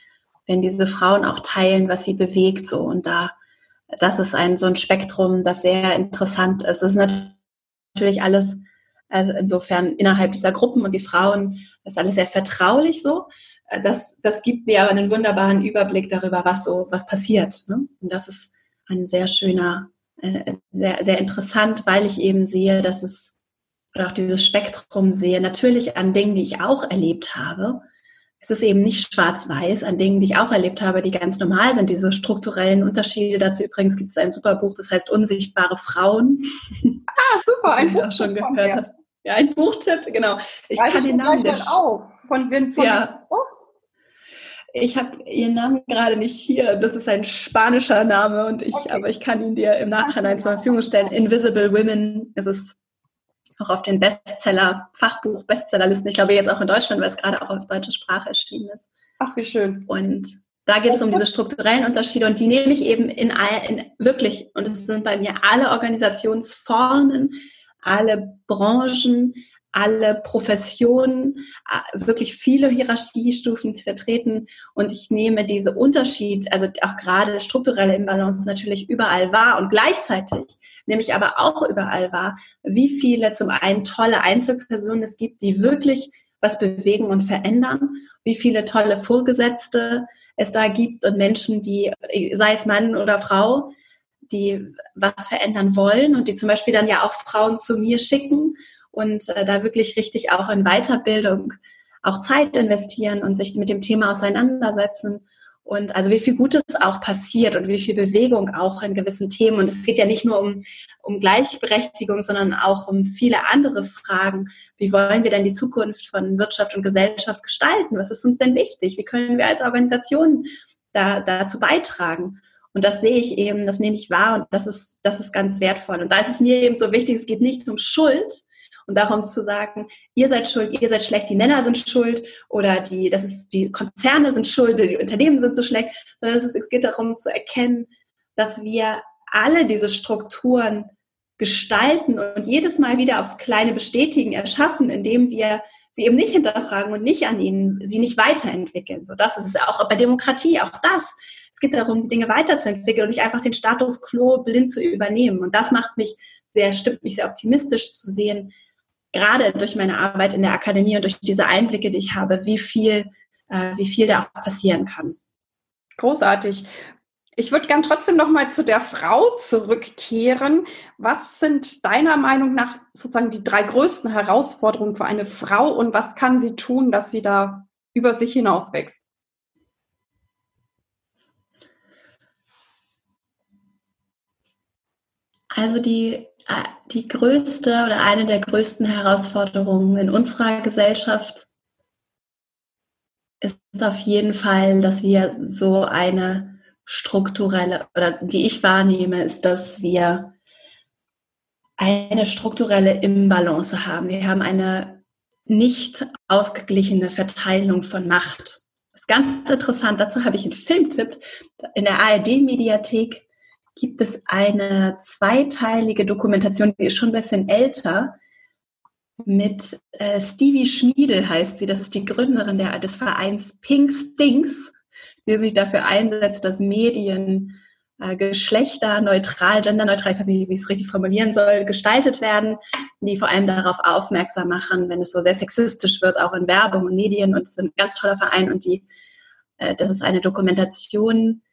wenn diese Frauen auch teilen, was sie bewegt, so. Und da, das ist ein, so ein Spektrum, das sehr interessant ist. Es ist natürlich alles, also insofern innerhalb dieser Gruppen und die Frauen, das ist alles sehr vertraulich so. Das, das gibt mir aber einen wunderbaren Überblick darüber, was so, was passiert. Ne? Und das ist ein sehr schöner, äh, sehr, sehr interessant, weil ich eben sehe, dass es oder auch dieses Spektrum sehe, natürlich an Dingen, die ich auch erlebt habe. Es ist eben nicht schwarz-weiß an Dingen, die ich auch erlebt habe, die ganz normal sind, diese strukturellen Unterschiede. Dazu übrigens gibt es ein super Buch, das heißt Unsichtbare Frauen. [LAUGHS] Ah, super, ein Buch. schon gehört hast. Ja, ein Buchtipp, genau. Ich Weiß kann ich den Namen nicht. Auch. Von von ja. Ich habe ihren Namen gerade nicht hier. Das ist ein spanischer Name und ich, okay. aber ich kann ihn dir im Nachhinein zur Verfügung stellen. Invisible Women ist es auch auf den Bestseller, Fachbuch, Bestsellerlisten. Ich glaube jetzt auch in Deutschland, weil es gerade auch auf deutsche Sprache erschienen ist. Ach, wie schön. Und da geht es um diese strukturellen Unterschiede und die nehme ich eben in, all, in wirklich, und es sind bei mir alle Organisationsformen, alle Branchen, alle Professionen, wirklich viele Hierarchiestufen vertreten. Und ich nehme diese Unterschied, also auch gerade strukturelle Imbalance natürlich überall wahr und gleichzeitig nehme ich aber auch überall wahr, wie viele zum einen tolle Einzelpersonen es gibt, die wirklich was bewegen und verändern, wie viele tolle Vorgesetzte es da gibt und Menschen, die, sei es Mann oder Frau, die was verändern wollen und die zum Beispiel dann ja auch Frauen zu mir schicken und äh, da wirklich richtig auch in Weiterbildung auch Zeit investieren und sich mit dem Thema auseinandersetzen. Und also wie viel Gutes auch passiert und wie viel Bewegung auch in gewissen Themen. Und es geht ja nicht nur um, um Gleichberechtigung, sondern auch um viele andere Fragen. Wie wollen wir denn die Zukunft von Wirtschaft und Gesellschaft gestalten? Was ist uns denn wichtig? Wie können wir als Organisation da, dazu beitragen? Und das sehe ich eben, das nehme ich wahr und das ist, das ist ganz wertvoll. Und da ist es mir eben so wichtig, es geht nicht um Schuld, und darum zu sagen, ihr seid schuld, ihr seid schlecht, die Männer sind schuld oder die, das ist, die Konzerne sind schuld, die Unternehmen sind so schlecht, sondern es, ist, es geht darum zu erkennen, dass wir alle diese Strukturen gestalten und jedes Mal wieder aufs kleine Bestätigen erschaffen, indem wir sie eben nicht hinterfragen und nicht an ihnen, sie nicht weiterentwickeln. So, das ist auch bei Demokratie, auch das. Es geht darum, die Dinge weiterzuentwickeln und nicht einfach den Status quo blind zu übernehmen. Und das macht mich sehr, stimmt mich sehr optimistisch zu sehen, gerade durch meine Arbeit in der Akademie und durch diese Einblicke, die ich habe, wie viel, äh, wie viel da auch passieren kann. Großartig. Ich würde gern trotzdem noch mal zu der Frau zurückkehren. Was sind deiner Meinung nach sozusagen die drei größten Herausforderungen für eine Frau und was kann sie tun, dass sie da über sich hinaus wächst? Also die die größte oder eine der größten Herausforderungen in unserer Gesellschaft ist auf jeden Fall, dass wir so eine strukturelle oder die ich wahrnehme, ist, dass wir eine strukturelle Imbalance haben. Wir haben eine nicht ausgeglichene Verteilung von Macht. Das ist ganz interessant. Dazu habe ich einen Filmtipp. In der ARD-Mediathek gibt es eine zweiteilige Dokumentation, die ist schon ein bisschen älter, mit äh, Stevie Schmiedel heißt sie. Das ist die Gründerin der, des Vereins Pink Stinks, die sich dafür einsetzt, dass Medien äh, geschlechterneutral, genderneutral, ich weiß nicht, wie ich es richtig formulieren soll, gestaltet werden, die vor allem darauf aufmerksam machen, wenn es so sehr sexistisch wird, auch in Werbung und Medien. Und es ist ein ganz toller Verein und die, äh, das ist eine Dokumentation,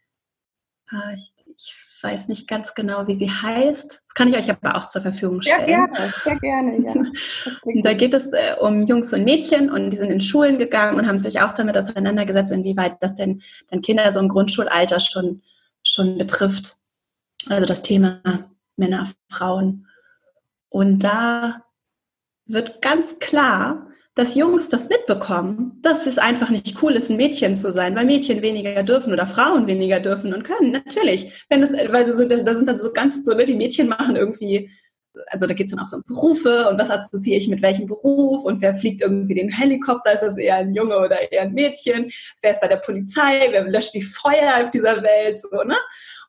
äh, ich, weiß nicht ganz genau, wie sie heißt. Das kann ich euch aber auch zur Verfügung stellen. Sehr gerne, sehr gerne, ja. [LAUGHS] da geht es äh, um Jungs und Mädchen und die sind in Schulen gegangen und haben sich auch damit auseinandergesetzt, inwieweit das denn dann Kinder so im Grundschulalter schon, schon betrifft. Also das Thema Männer, Frauen. Und da wird ganz klar, dass Jungs das mitbekommen, dass es einfach nicht cool ist, ein Mädchen zu sein, weil Mädchen weniger dürfen oder Frauen weniger dürfen und können. Natürlich. Wenn das, weil so, da sind dann so ganz so, ne, die Mädchen machen irgendwie, also da geht es dann auch so um Berufe und was assoziiere ich mit welchem Beruf und wer fliegt irgendwie den Helikopter, ist das eher ein Junge oder eher ein Mädchen, wer ist bei der Polizei, wer löscht die Feuer auf dieser Welt, so, ne?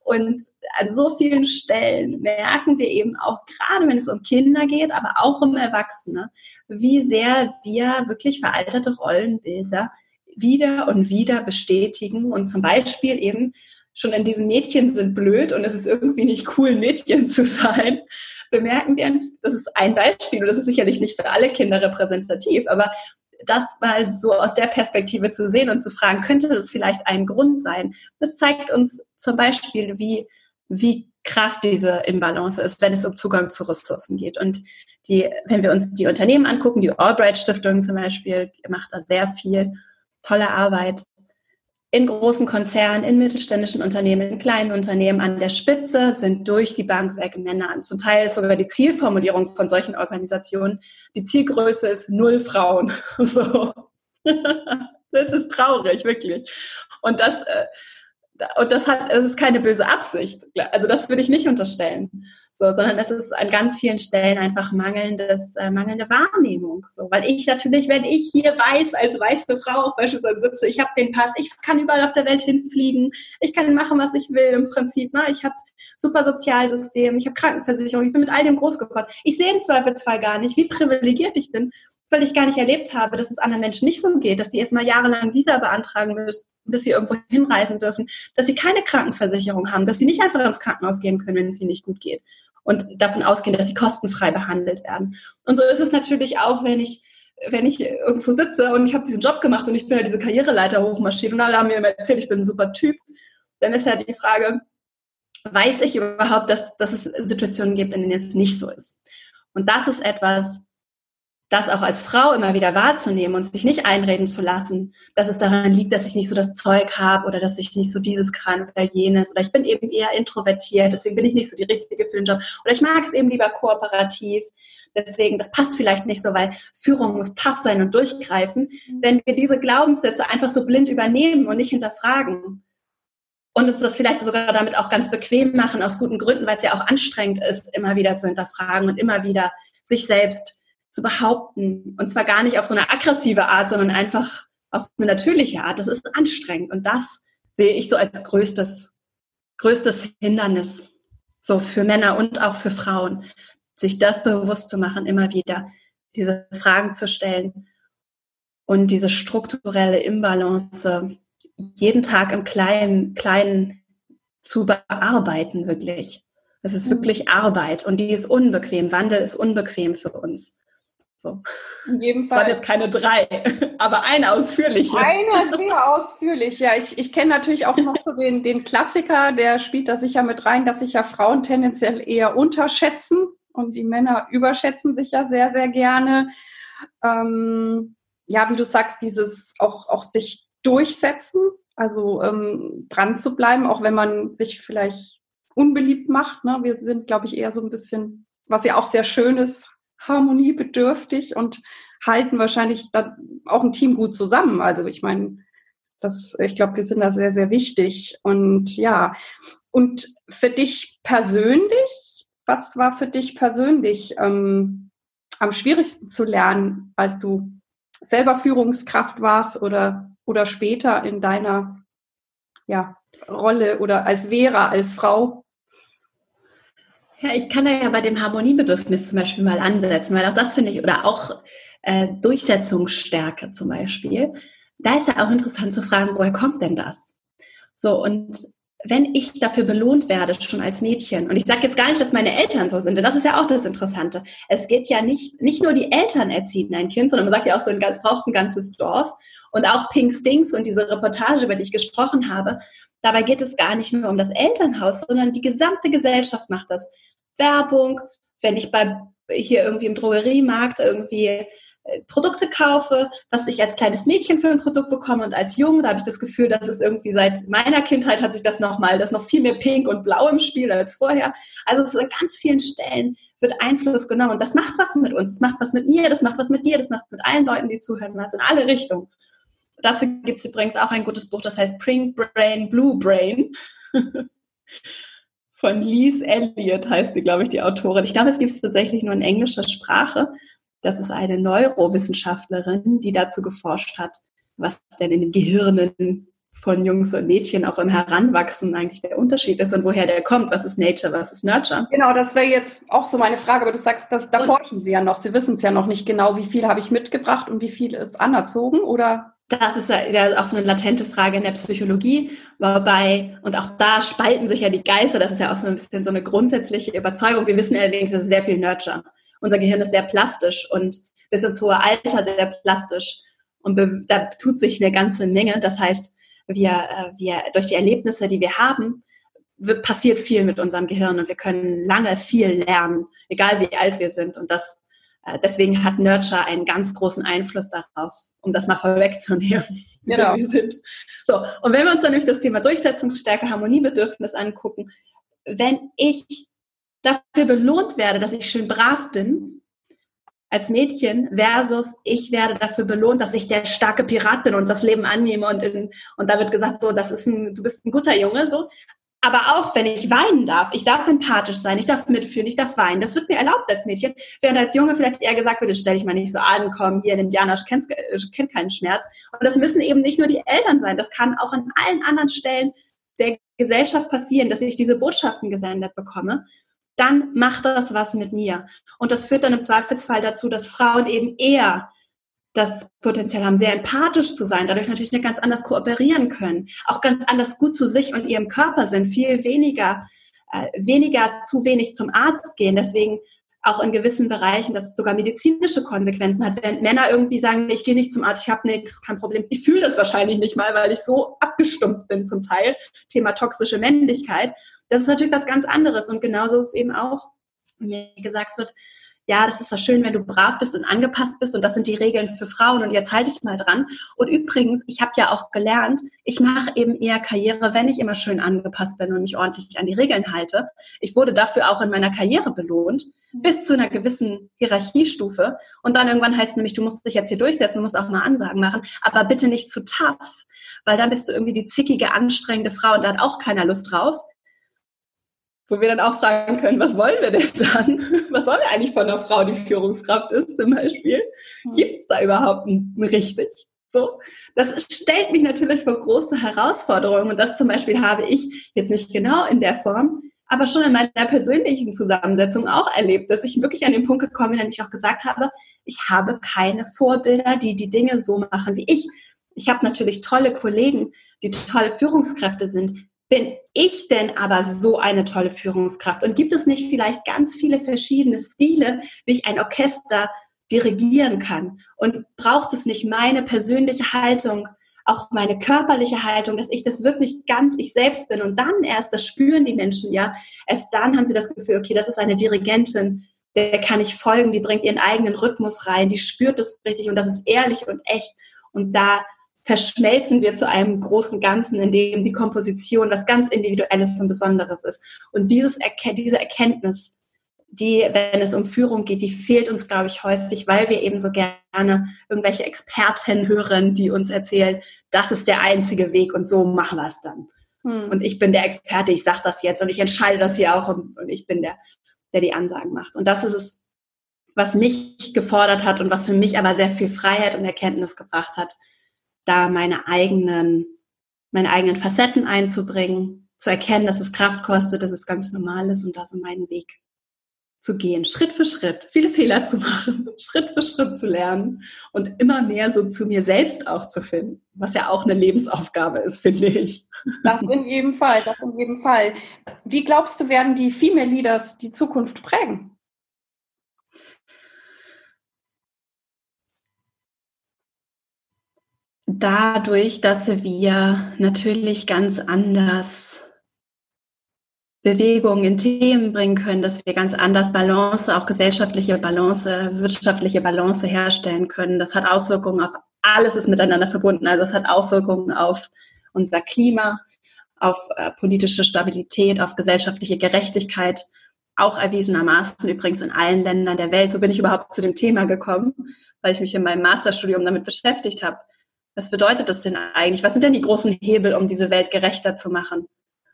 Und an so vielen Stellen merken wir eben auch, gerade wenn es um Kinder geht, aber auch um Erwachsene, wie sehr wir wirklich veraltete Rollenbilder wieder und wieder bestätigen und zum Beispiel eben schon in diesen Mädchen sind blöd und es ist irgendwie nicht cool, Mädchen zu sein, bemerken wir, das ist ein Beispiel und das ist sicherlich nicht für alle Kinder repräsentativ, aber das mal so aus der Perspektive zu sehen und zu fragen, könnte das vielleicht ein Grund sein? Das zeigt uns zum Beispiel, wie, wie krass diese Imbalance ist, wenn es um Zugang zu Ressourcen geht. Und die, wenn wir uns die Unternehmen angucken, die Albright Stiftung zum Beispiel macht da sehr viel tolle Arbeit in großen Konzernen, in mittelständischen Unternehmen, in kleinen Unternehmen an der Spitze sind durch die Bank weg Männer. Zum Teil ist sogar die Zielformulierung von solchen Organisationen, die Zielgröße ist null Frauen. [LAUGHS] So. [LAUGHS] Das ist traurig, wirklich. Und das, äh, und das hat, es ist keine böse Absicht. Also das würde ich nicht unterstellen. So, sondern es ist an ganz vielen Stellen einfach mangelndes, äh, mangelnde Wahrnehmung. So, weil ich natürlich, wenn ich hier weiß, als weiße Frau auch beispielsweise sitze, ich habe den Pass, ich kann überall auf der Welt hinfliegen, ich kann machen, was ich will im Prinzip. Ne? Ich habe super Sozialsystem, ich habe Krankenversicherung, ich bin mit all dem groß geworden. Ich sehe im Zweifelsfall gar nicht, wie privilegiert ich bin weil ich gar nicht erlebt habe, dass es anderen Menschen nicht so geht, dass die erstmal jahrelang Visa beantragen müssen, bis sie irgendwo hinreisen dürfen, dass sie keine Krankenversicherung haben, dass sie nicht einfach ins Krankenhaus gehen können, wenn es ihnen nicht gut geht und davon ausgehen, dass sie kostenfrei behandelt werden. Und so ist es natürlich auch, wenn ich wenn ich irgendwo sitze und ich habe diesen Job gemacht und ich bin ja diese Karriereleiter hochmarschiert und alle haben mir immer erzählt, ich bin ein super Typ, dann ist ja die Frage, weiß ich überhaupt, dass, dass es Situationen gibt, in denen es nicht so ist? Und das ist etwas, das auch als Frau immer wieder wahrzunehmen und sich nicht einreden zu lassen, dass es daran liegt, dass ich nicht so das Zeug habe oder dass ich nicht so dieses kann oder jenes. Oder ich bin eben eher introvertiert, deswegen bin ich nicht so die richtige für den Job. Oder ich mag es eben lieber kooperativ, deswegen das passt vielleicht nicht so, weil Führung muss tough sein und durchgreifen. Wenn wir diese Glaubenssätze einfach so blind übernehmen und nicht hinterfragen und uns das vielleicht sogar damit auch ganz bequem machen aus guten Gründen, weil es ja auch anstrengend ist, immer wieder zu hinterfragen und immer wieder sich selbst zu behaupten. Und zwar gar nicht auf so eine aggressive Art, sondern einfach auf eine natürliche Art. Das ist anstrengend. Und das sehe ich so als größtes, größtes Hindernis. So für Männer und auch für Frauen. Sich das bewusst zu machen, immer wieder diese Fragen zu stellen und diese strukturelle Imbalance jeden Tag im Kleinen, Kleinen zu bearbeiten, wirklich. Das ist mhm. wirklich Arbeit und die ist unbequem. Wandel ist unbequem für uns. So. In jedem Fall. Das waren jetzt keine drei, [LAUGHS] aber eine ausführliche. Eine [LAUGHS] sehr ausführlich, ja. Ich, ich kenne natürlich auch noch so den, den Klassiker, der spielt da sicher mit rein, dass sich ja Frauen tendenziell eher unterschätzen und die Männer überschätzen sich ja sehr, sehr gerne. Ähm, ja, wie du sagst, dieses auch, auch sich durchsetzen, also ähm, dran zu bleiben, auch wenn man sich vielleicht unbeliebt macht. Ne? Wir sind, glaube ich, eher so ein bisschen, was ja auch sehr schön ist, harmoniebedürftig und halten wahrscheinlich dann auch ein Team gut zusammen. Also ich meine, Das, ich glaube, wir sind da sehr, sehr wichtig. Und ja, und für dich persönlich, was war für dich persönlich ähm, am schwierigsten zu lernen, als du selber Führungskraft warst oder, oder später in deiner ja, Rolle oder als Vera, als Frau? Ja, ich kann da ja bei dem Harmoniebedürfnis zum Beispiel mal ansetzen, weil auch das finde ich, oder auch äh, Durchsetzungsstärke zum Beispiel. Da ist ja auch interessant zu fragen, woher kommt denn das? So, und wenn ich dafür belohnt werde, schon als Mädchen, und ich sage jetzt gar nicht, dass meine Eltern so sind, denn das ist ja auch das Interessante. Es geht ja nicht, nicht nur die Eltern erziehen ein Kind, sondern man sagt ja auch so, es braucht ein ganzes Dorf. Und auch Pink Stinks und diese Reportage, über die ich gesprochen habe, dabei geht es gar nicht nur um das Elternhaus, sondern die gesamte Gesellschaft macht das. Werbung, wenn ich bei hier irgendwie im Drogeriemarkt irgendwie Produkte kaufe, was ich als kleines Mädchen für ein Produkt bekomme und als Junge, da habe ich das Gefühl, dass es irgendwie seit meiner Kindheit hat sich das nochmal, das noch viel mehr pink und blau im Spiel als vorher. Also an ganz vielen Stellen wird Einfluss genommen und das macht was mit uns, das macht was mit mir, das macht was mit dir, das macht mit allen Leuten, die zuhören, was in alle Richtungen. Dazu gibt es übrigens auch ein gutes Buch, das heißt Pink Brain, Blue Brain. [LAUGHS] Von Lise Elliott heißt sie, glaube ich, die Autorin. Ich glaube, es gibt es tatsächlich nur in englischer Sprache. Das ist eine Neurowissenschaftlerin, die dazu geforscht hat, was denn in den Gehirnen von Jungs und Mädchen auch im Heranwachsen eigentlich der Unterschied ist und woher der kommt. Was ist Nature, was ist Nurture? Genau, das wäre jetzt auch so meine Frage, aber du sagst, dass, da und, forschen sie ja noch. Sie wissen es ja noch nicht genau, wie viel habe ich mitgebracht und wie viel ist anerzogen, oder? Das ist ja auch so eine latente Frage in der Psychologie, wobei, und auch da spalten sich ja die Geister, das ist ja auch so ein bisschen so eine grundsätzliche Überzeugung. Wir wissen allerdings, es ist sehr viel Nurture unser Gehirn ist sehr plastisch und bis ins hohe Alter sehr plastisch. Und da tut sich eine ganze Menge. Das heißt, wir, äh, wir durch die Erlebnisse, die wir haben, passiert viel mit unserem Gehirn und wir können lange viel lernen, egal wie alt wir sind. Und das äh, deswegen hat Nurture einen ganz großen Einfluss darauf, um das mal vorwegzunehmen, [LAUGHS] genau. wie wir sind. So, und wenn wir uns dann nämlich das Thema Durchsetzungsstärke, Harmoniebedürfnis angucken, wenn ich dafür belohnt werde, dass ich schön brav bin als Mädchen versus ich werde dafür belohnt, dass ich der starke Pirat bin und das Leben annehme und in, und da wird gesagt so, das ist ein, du bist ein guter Junge so. Aber auch wenn ich weinen darf, ich darf empathisch sein, ich darf mitfühlen, ich darf weinen. Das wird mir erlaubt als Mädchen, während als Junge vielleicht eher gesagt wird, stell dich mal nicht so an, komm, hier in Indianer kennt, kennt keinen Schmerz. Und das müssen eben nicht nur die Eltern sein, das kann auch an allen anderen Stellen der Gesellschaft passieren, dass ich diese Botschaften gesendet bekomme dann macht das was mit mir. Und das führt dann im Zweifelsfall dazu, dass Frauen eben eher das Potenzial haben, sehr empathisch zu sein, dadurch natürlich nicht ganz anders kooperieren können, auch ganz anders gut zu sich und ihrem Körper sind, viel weniger, äh, weniger zu wenig zum Arzt gehen. Deswegen auch in gewissen Bereichen, das sogar medizinische Konsequenzen hat. Wenn Männer irgendwie sagen, ich gehe nicht zum Arzt, ich habe nichts, kein Problem. Ich fühle das wahrscheinlich nicht mal, weil ich so abgestumpft bin zum Teil. Thema toxische Männlichkeit. Das ist natürlich was ganz anderes. Und genauso ist es eben auch, mir gesagt wird, ja, das ist doch schön, wenn du brav bist und angepasst bist und das sind die Regeln für Frauen und jetzt halte ich mal dran. Und übrigens, ich habe ja auch gelernt, ich mache eben eher Karriere, wenn ich immer schön angepasst bin und mich ordentlich an die Regeln halte. Ich wurde dafür auch in meiner Karriere belohnt, bis zu einer gewissen Hierarchiestufe. Und dann irgendwann heißt es nämlich, du musst dich jetzt hier durchsetzen, du musst auch mal Ansagen machen, aber bitte nicht zu tough, weil dann bist du irgendwie die zickige, anstrengende Frau und da hat auch keiner Lust drauf wo wir dann auch fragen können, was wollen wir denn dann? [LAUGHS] Was wollen wir eigentlich von einer Frau, die Führungskraft ist zum Beispiel? Hm. Gibt es da überhaupt ein richtig? So, das stellt mich natürlich vor große Herausforderungen und das zum Beispiel habe ich jetzt nicht genau in der Form, aber schon in meiner persönlichen Zusammensetzung auch erlebt, dass ich wirklich an den Punkt gekommen bin, an dem ich auch gesagt habe, ich habe keine Vorbilder, die die Dinge so machen wie ich. Ich habe natürlich tolle Kollegen, die tolle Führungskräfte sind, bin ich denn aber so eine tolle Führungskraft? Und gibt es nicht vielleicht ganz viele verschiedene Stile, wie ich ein Orchester dirigieren kann? Und braucht es nicht meine persönliche Haltung, auch meine körperliche Haltung, dass ich das wirklich ganz ich selbst bin? Und dann erst, das spüren die Menschen ja, erst dann haben sie das Gefühl, okay, das ist eine Dirigentin, der kann ich folgen, die bringt ihren eigenen Rhythmus rein, die spürt das richtig und das ist ehrlich und echt. Und da verschmelzen wir zu einem großen Ganzen, in dem die Komposition was ganz Individuelles und Besonderes ist. Und dieses Erke diese Erkenntnis die, wenn es um Führung geht, die fehlt uns, glaube ich, häufig, weil wir eben so gerne irgendwelche Experten hören, die uns erzählen, das ist der einzige Weg und so machen wir es dann. Hm. Und ich bin der Experte, ich sage das jetzt und ich entscheide das hier auch und, und ich bin der, der die Ansagen macht. Und das ist es, was mich gefordert hat und was für mich aber sehr viel Freiheit und Erkenntnis gebracht hat, da meine eigenen, meine eigenen Facetten einzubringen, zu erkennen, dass es Kraft kostet, dass es ganz normal ist und da so meinen Weg zu gehen, Schritt für Schritt, viele Fehler zu [LAUGHS] machen, Schritt für Schritt zu lernen und immer mehr so zu mir selbst auch zu finden, was ja auch eine Lebensaufgabe ist, finde ich. Das in jedem Fall, das in jedem Fall. Wie glaubst du, werden die Female Leaders die Zukunft prägen? Dadurch, dass wir natürlich ganz anders Bewegung in Themen bringen können, dass wir ganz anders Balance, auch gesellschaftliche Balance, wirtschaftliche Balance herstellen können. Das hat Auswirkungen auf alles ist miteinander verbunden. Also es hat Auswirkungen auf unser Klima, auf äh, politische Stabilität, auf gesellschaftliche Gerechtigkeit, auch erwiesenermaßen übrigens in allen Ländern der Welt. So bin ich überhaupt zu dem Thema gekommen, weil ich mich in meinem Masterstudium damit beschäftigt habe. Was bedeutet das denn eigentlich? Was sind denn die großen Hebel, um diese Welt gerechter zu machen?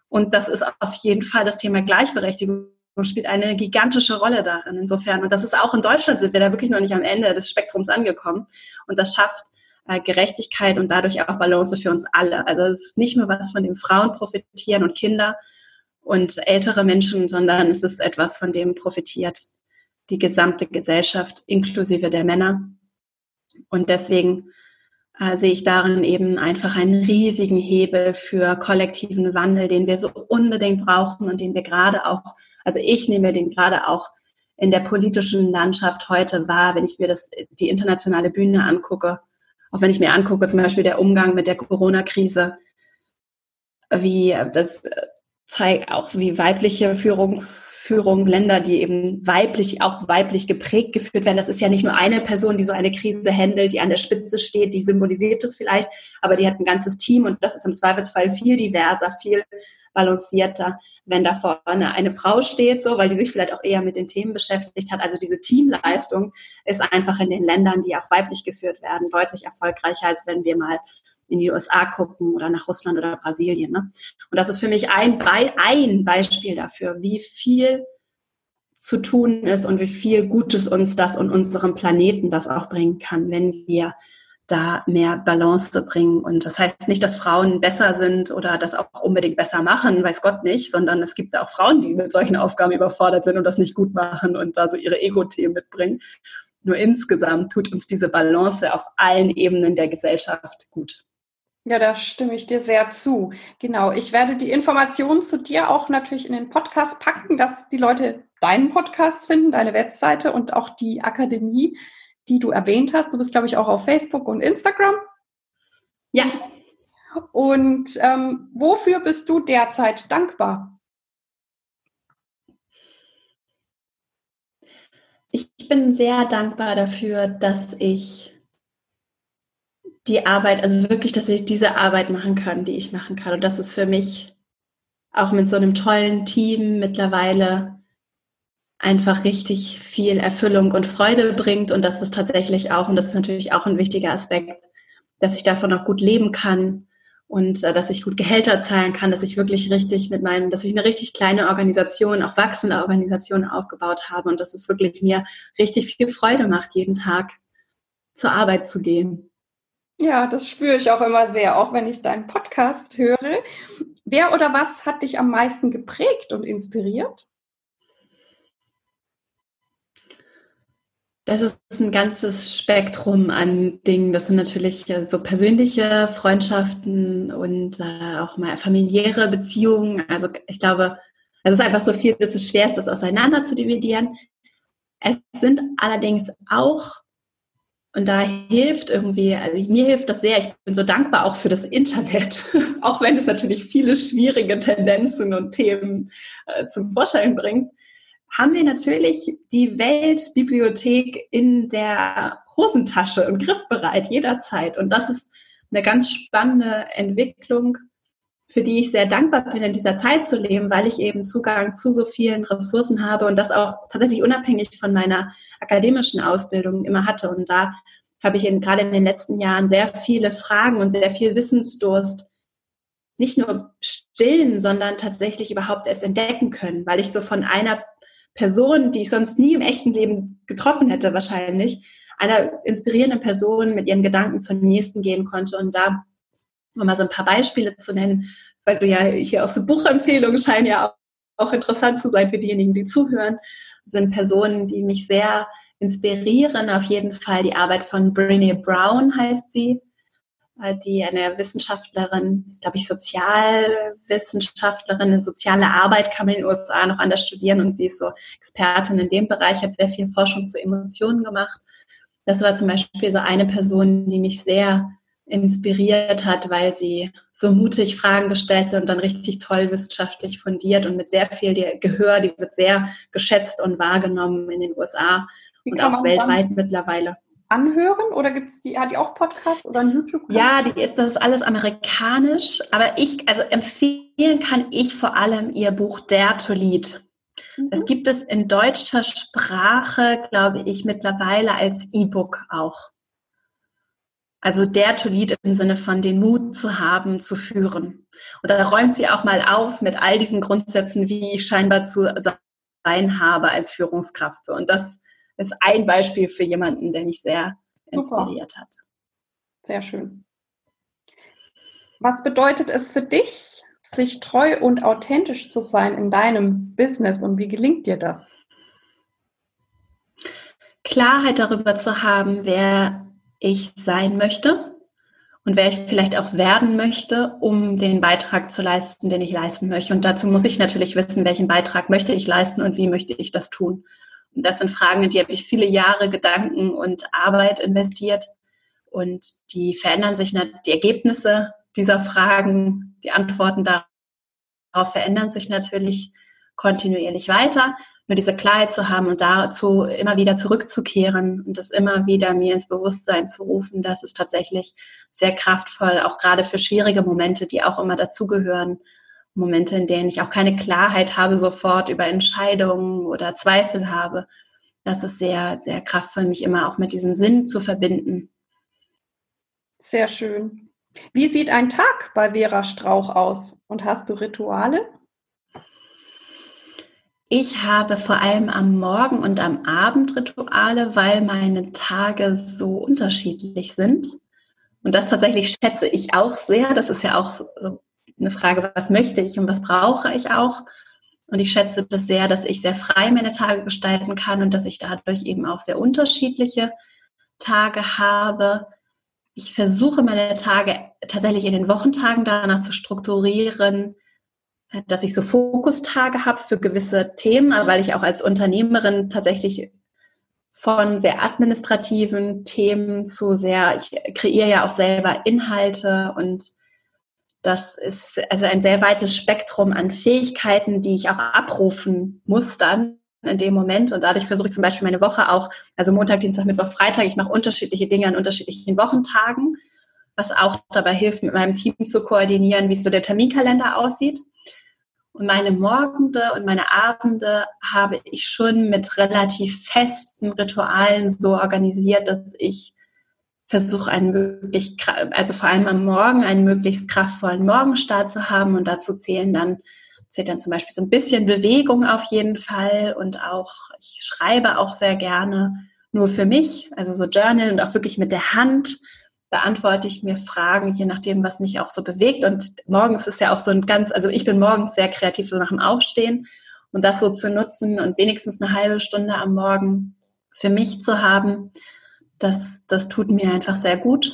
Und das ist auf jeden Fall das Thema Gleichberechtigung spielt eine gigantische Rolle darin insofern. Und das ist auch in Deutschland sind wir da wirklich noch nicht am Ende des Spektrums angekommen. Und das schafft äh, Gerechtigkeit und dadurch auch Balance für uns alle. Also es ist nicht nur was, von dem Frauen profitieren und Kinder und ältere Menschen, sondern es ist etwas, von dem profitiert die gesamte Gesellschaft inklusive der Männer. Und deswegen äh, sehe ich darin eben einfach einen riesigen Hebel für kollektiven Wandel, den wir so unbedingt brauchen und den wir gerade auch, also ich nehme den gerade auch in der politischen Landschaft heute wahr, wenn ich mir das, die internationale Bühne angucke, auch wenn ich mir angucke, zum Beispiel der Umgang mit der Corona-Krise, wie das zeigt auch, wie weibliche Führungsführung, Länder, die eben weiblich, auch weiblich geprägt geführt werden. Das ist ja nicht nur eine Person, die so eine Krise handelt, die an der Spitze steht, die symbolisiert es vielleicht, aber die hat ein ganzes Team und das ist im Zweifelsfall viel diverser, viel balancierter, wenn da vorne eine Frau steht, so, weil die sich vielleicht auch eher mit den Themen beschäftigt hat. Also diese Teamleistung ist einfach in den Ländern, die auch weiblich geführt werden, deutlich erfolgreicher, als wenn wir mal in die USA gucken oder nach Russland oder Brasilien. Ne? Und das ist für mich ein, ein Beispiel dafür, wie viel zu tun ist und wie viel Gutes uns das und unserem Planeten das auch bringen kann, wenn wir da mehr Balance bringen. Und das heißt nicht, dass Frauen besser sind oder das auch unbedingt besser machen, weiß Gott nicht, sondern es gibt auch Frauen, die mit solchen Aufgaben überfordert sind und das nicht gut machen und da so ihre Ego-Themen mitbringen. Nur insgesamt tut uns diese Balance auf allen Ebenen der Gesellschaft gut. Ja, da stimme ich dir sehr zu. Genau. Ich werde die Informationen zu dir auch natürlich in den Podcast packen, dass die Leute deinen Podcast finden, deine Webseite und auch die Akademie, die du erwähnt hast. Du bist, glaube ich, auch auf Facebook und Instagram. Ja. Und ähm, wofür bist du derzeit dankbar? Ich bin sehr dankbar dafür, dass ich die Arbeit, also wirklich, dass ich diese Arbeit machen kann, die ich machen kann. Und das ist für mich auch mit so einem tollen Team mittlerweile einfach richtig viel Erfüllung und Freude bringt und dass das tatsächlich auch, und das ist natürlich auch ein wichtiger Aspekt, dass ich davon auch gut leben kann und äh, dass ich gut Gehälter zahlen kann, dass ich wirklich richtig mit meinen, dass ich eine richtig kleine Organisation, auch wachsende Organisation aufgebaut habe und dass es wirklich mir richtig viel Freude macht, jeden Tag zur Arbeit zu gehen. Ja, das spüre ich auch immer sehr, auch wenn ich deinen Podcast höre. Wer oder was hat dich am meisten geprägt und inspiriert? Das ist ein ganzes Spektrum an Dingen. Das sind natürlich so persönliche Freundschaften und äh, auch mal familiäre Beziehungen. Also ich glaube, es ist einfach so viel, dass es schwer ist, das auseinander zu dividieren. Es sind allerdings auch und da hilft irgendwie, also mir hilft das sehr. Ich bin so dankbar auch für das Internet, [LAUGHS] auch wenn es natürlich viele schwierige Tendenzen und Themen äh, zum Vorschein bringt. Haben wir natürlich die Weltbibliothek in der Hosentasche und griffbereit jederzeit. Und das ist eine ganz spannende Entwicklung, für die ich sehr dankbar bin, in dieser Zeit zu leben, weil ich eben Zugang zu so vielen Ressourcen habe und das auch tatsächlich unabhängig von meiner akademischen Ausbildung immer hatte. Und da habe ich in, gerade in den letzten Jahren sehr viele Fragen und sehr viel Wissensdurst nicht nur stillen, sondern tatsächlich überhaupt erst entdecken können, weil ich so von einer Person, die ich sonst nie im echten Leben getroffen hätte, wahrscheinlich, einer inspirierenden Person mit ihren Gedanken zur nächsten gehen konnte. Und da, um mal so ein paar Beispiele zu nennen, weil du ja hier aus so Buchempfehlungen scheinen ja auch, auch interessant zu sein für diejenigen, die zuhören, sind Personen, die mich sehr inspirieren. Auf jeden Fall die Arbeit von Brene Brown heißt sie, äh, die eine Wissenschaftlerin, glaube ich, Sozialwissenschaftlerin, eine soziale Arbeit kann man in den USA noch anders studieren und sie ist so Expertin in dem Bereich, hat sehr viel Forschung zu Emotionen gemacht. Das war zum Beispiel so eine Person, die mich sehr inspiriert hat, weil sie so mutig Fragen gestellt hat und dann richtig toll wissenschaftlich fundiert und mit sehr viel Gehör, die wird sehr geschätzt und wahrgenommen in den USA und auch weltweit mittlerweile. Anhören oder gibt es die, hat die auch Podcasts oder einen YouTube-Kanal? Ja, die ist, das ist alles amerikanisch, aber ich, also empfehlen kann ich vor allem ihr Buch Der to Lead. Mhm. Das gibt es in deutscher Sprache, glaube ich, mittlerweile als E-Book auch. Also der to lead im Sinne von den Mut zu haben, zu führen. Und da räumt sie auch mal auf mit all diesen Grundsätzen, wie ich scheinbar zu sein habe als Führungskraft. Und das ist ein Beispiel für jemanden, der mich sehr inspiriert Super. hat. Sehr schön. Was bedeutet es für dich, sich treu und authentisch zu sein in deinem Business und wie gelingt dir das? Klarheit darüber zu haben, wer ich sein möchte und wer ich vielleicht auch werden möchte, um den Beitrag zu leisten, den ich leisten möchte. Und dazu muss ich natürlich wissen, welchen Beitrag möchte ich leisten und wie möchte ich das tun. Und das sind Fragen, in die habe ich viele Jahre Gedanken und Arbeit investiert. Und die verändern sich, die Ergebnisse dieser Fragen, die Antworten darauf verändern sich natürlich kontinuierlich weiter nur diese Klarheit zu haben und dazu immer wieder zurückzukehren und das immer wieder mir ins Bewusstsein zu rufen, das ist tatsächlich sehr kraftvoll, auch gerade für schwierige Momente, die auch immer dazugehören. Momente, in denen ich auch keine Klarheit habe sofort über Entscheidungen oder Zweifel habe. Das ist sehr, sehr kraftvoll, mich immer auch mit diesem Sinn zu verbinden. Sehr schön. Wie sieht ein Tag bei Vera Strauch aus? Und hast du Rituale? Ich habe vor allem am Morgen und am Abend Rituale, weil meine Tage so unterschiedlich sind. Und das tatsächlich schätze ich auch sehr. Das ist ja auch eine Frage, was möchte ich und was brauche ich auch. Und ich schätze das sehr, dass ich sehr frei meine Tage gestalten kann und dass ich dadurch eben auch sehr unterschiedliche Tage habe. Ich versuche meine Tage tatsächlich in den Wochentagen danach zu strukturieren, dass ich so Fokustage habe für gewisse Themen, weil ich auch als Unternehmerin tatsächlich von sehr administrativen Themen zu sehr, ich kreiere ja auch selber Inhalte und das ist also ein sehr weites Spektrum an Fähigkeiten, die ich auch abrufen muss dann in dem Moment. Und dadurch versuche ich zum Beispiel meine Woche auch, also Montag, Dienstag, Mittwoch, Freitag, ich mache unterschiedliche Dinge an unterschiedlichen Wochentagen, was auch dabei hilft, mit meinem Team zu koordinieren, wie so der Terminkalender aussieht. Und meine Morgende und meine Abende habe ich schon mit relativ festen Ritualen so organisiert, dass ich versuche, einen möglichst, also vor allem am Morgen einen möglichst kraftvollen Morgenstart zu haben. Und dazu zählen dann, zählt dann zum Beispiel so ein bisschen Bewegung auf jeden Fall. Und auch, ich schreibe auch sehr gerne nur für mich, also so Journal und auch wirklich mit der Hand beantworte ich mir Fragen, je nachdem, was mich auch so bewegt. Und morgens ist ja auch so ein ganz, also ich bin morgens sehr kreativ, so nach dem Aufstehen. Und das so zu nutzen und wenigstens eine halbe Stunde am Morgen für mich zu haben, das, das tut mir einfach sehr gut.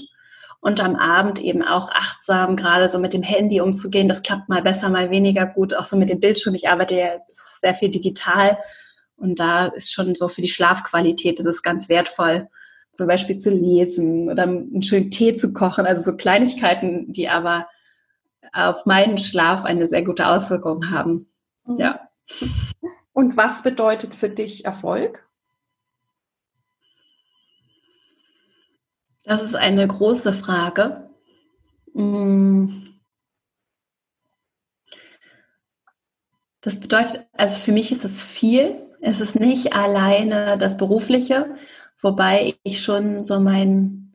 Und am Abend eben auch achtsam, gerade so mit dem Handy umzugehen. Das klappt mal besser, mal weniger gut. Auch so mit dem Bildschirm. Ich arbeite ja sehr viel digital. Und da ist schon so für die Schlafqualität, das ist ganz wertvoll, zum Beispiel zu lesen oder einen schönen Tee zu kochen, also so Kleinigkeiten, die aber auf meinen Schlaf eine sehr gute Auswirkung haben. Mhm. Ja. Und was bedeutet für dich Erfolg? Das ist eine große Frage. Mm. Das bedeutet, also für mich ist es viel. Es ist nicht alleine das Berufliche, wobei ich schon so mein,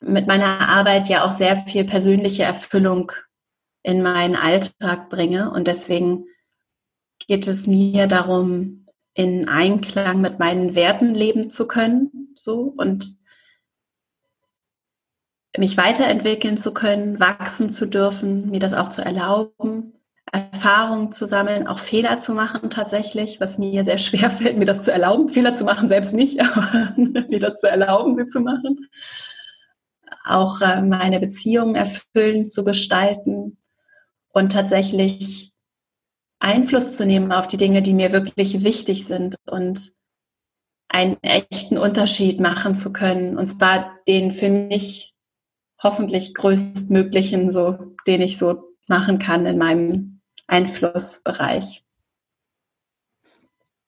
mit meiner Arbeit ja auch sehr viel persönliche Erfüllung in meinen Alltag bringe. Und deswegen geht es mir darum, in Einklang mit meinen Werten leben zu können, so und mich weiterentwickeln zu können, wachsen zu dürfen, mir das auch zu erlauben, Erfahrungen zu sammeln, auch Fehler zu machen tatsächlich, was mir sehr schwer [LAUGHS] fällt, mir das zu erlauben, Fehler zu machen, selbst nicht, [LAUGHS] aber mir das zu erlauben, sie zu machen. Auch äh, meine Beziehungen erfüllend zu gestalten und tatsächlich Einfluss zu nehmen auf die Dinge, die mir wirklich wichtig sind und einen echten Unterschied machen zu können. Und zwar den für mich hoffentlich größtmöglichen, so, den ich so machen kann in meinem Einflussbereich.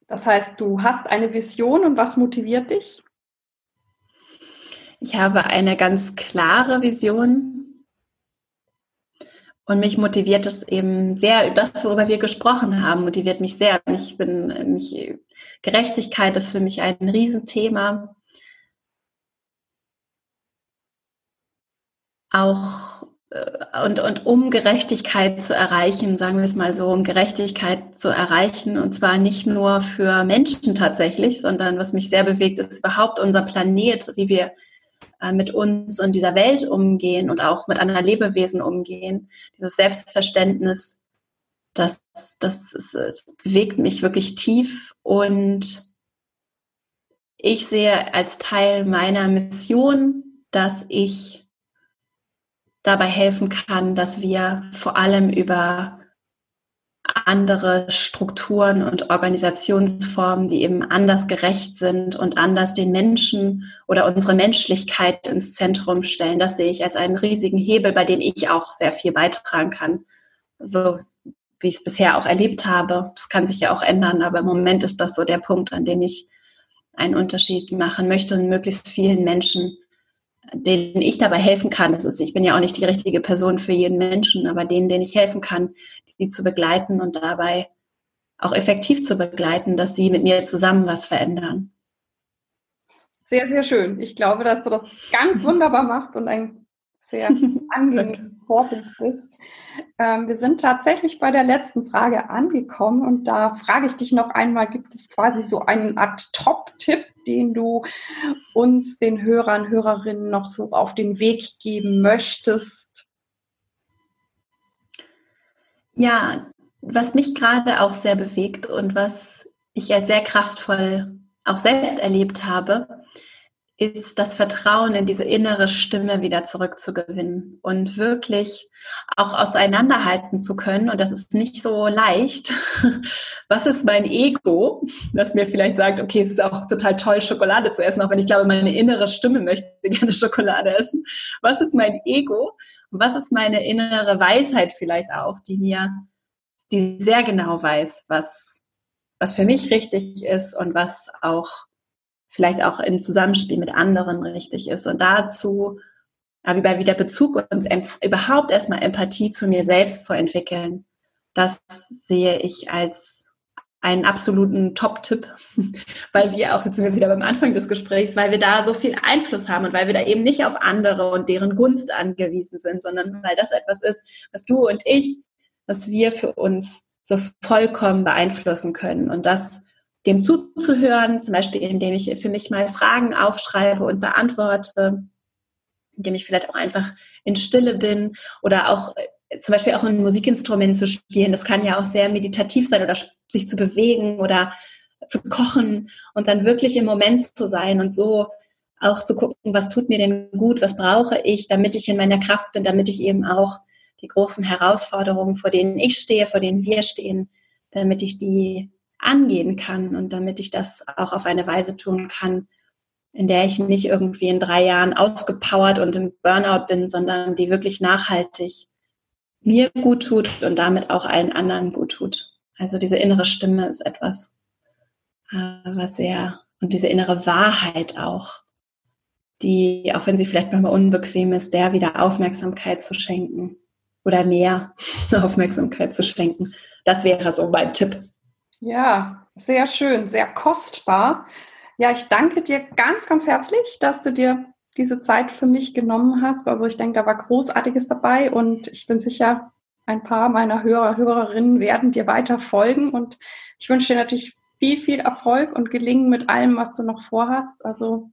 Das heißt, du hast eine Vision und was motiviert dich? Ich habe eine ganz klare Vision und mich motiviert es eben sehr, das, worüber wir gesprochen haben, motiviert mich sehr. Ich bin, mich, Gerechtigkeit ist für mich ein Riesenthema. Auch und, und um Gerechtigkeit zu erreichen, sagen wir es mal so, um Gerechtigkeit zu erreichen, und zwar nicht nur für Menschen tatsächlich, sondern was mich sehr bewegt, ist überhaupt unser Planet, wie wir äh, mit uns und dieser Welt umgehen und auch mit anderen Lebewesen umgehen. Dieses Selbstverständnis, das, das, ist, das bewegt mich wirklich tief und ich sehe als Teil meiner Mission, dass ich dabei helfen kann, dass wir vor allem über andere Strukturen und Organisationsformen, die eben anders gerecht sind und anders den Menschen oder unsere Menschlichkeit ins Zentrum stellen. Das sehe ich als einen riesigen Hebel, bei dem ich auch sehr viel beitragen kann. So wie ich es bisher auch erlebt habe. Das kann sich ja auch ändern, aber im Moment ist das so der Punkt, an dem ich einen Unterschied machen möchte und möglichst vielen Menschen denen ich dabei helfen kann. Das ist, ich bin ja auch nicht die richtige Person für jeden Menschen, aber denen, denen ich helfen kann, die zu begleiten und dabei auch effektiv zu begleiten, dass sie mit mir zusammen was verändern. Sehr, sehr schön. Ich glaube, dass du das ganz wunderbar machst und ein sehr [LAUGHS] angenehmes Vorbild bist. Ähm, wir sind tatsächlich bei der letzten Frage angekommen und da frage ich dich noch einmal, gibt es quasi so eine Art Top-Tipp, den du uns, den Hörern, Hörerinnen noch so auf den Weg geben möchtest? Ja, was mich gerade auch sehr bewegt und was ich als sehr kraftvoll auch selbst erlebt habe, ist das Vertrauen in diese innere Stimme wieder zurückzugewinnen und wirklich auch auseinanderhalten zu können. Und das ist nicht so leicht. [LAUGHS] Was ist mein Ego, das mir vielleicht sagt, okay, es ist auch total toll, Schokolade zu essen, auch wenn ich glaube, meine innere Stimme möchte [LAUGHS] gerne Schokolade essen. Was ist mein Ego? Was ist meine innere Weisheit vielleicht auch, die mir, die sehr genau weiß, was, was für mich richtig ist und was auch vielleicht auch im Zusammenspiel mit anderen richtig ist. Und dazu habe ich wieder Bezug und überhaupt erstmal Empathie zu mir selbst zu entwickeln. Das sehe ich als einen absoluten Top-Tipp, [LAUGHS] weil wir auch, jetzt sind wir wieder beim Anfang des Gesprächs, weil wir da so viel Einfluss haben und weil wir da eben nicht auf andere und deren Gunst angewiesen sind, sondern weil das etwas ist, was du und ich, was wir für uns so vollkommen beeinflussen können. Und das dem zuzuhören, zum Beispiel indem ich für mich mal Fragen aufschreibe und beantworte, indem ich vielleicht auch einfach in Stille bin oder auch äh, zum Beispiel auch ein Musikinstrument zu spielen. Das kann ja auch sehr meditativ sein oder sich zu bewegen oder zu kochen und dann wirklich im Moment zu sein und so auch zu gucken, was tut mir denn gut, was brauche ich, damit ich in meiner Kraft bin, damit ich eben auch die großen Herausforderungen, vor denen ich stehe, vor denen wir stehen, damit ich die angehen kann und damit ich das auch auf eine Weise tun kann, in der ich nicht irgendwie in drei Jahren ausgepowert und im Burnout bin, sondern die wirklich nachhaltig mir gut tut und damit auch allen anderen gut tut. Also diese innere Stimme ist etwas, äh, was sehr, und diese innere Wahrheit auch, die, auch wenn sie vielleicht manchmal unbequem ist, der wieder Aufmerksamkeit zu schenken oder mehr [LAUGHS] Aufmerksamkeit zu schenken. das wäre so mein Tipp. Ja, sehr schön, sehr kostbar. Ja, ich danke dir ganz, ganz herzlich, dass du dir diese Zeit für mich genommen hast. Also ich denke, da war Großartiges dabei und ich bin sicher, ein paar meiner Hörer, Hörerinnen werden dir weiter folgen und ich wünsche dir natürlich viel, viel Erfolg und Gelingen mit allem, was du noch vorhast. Also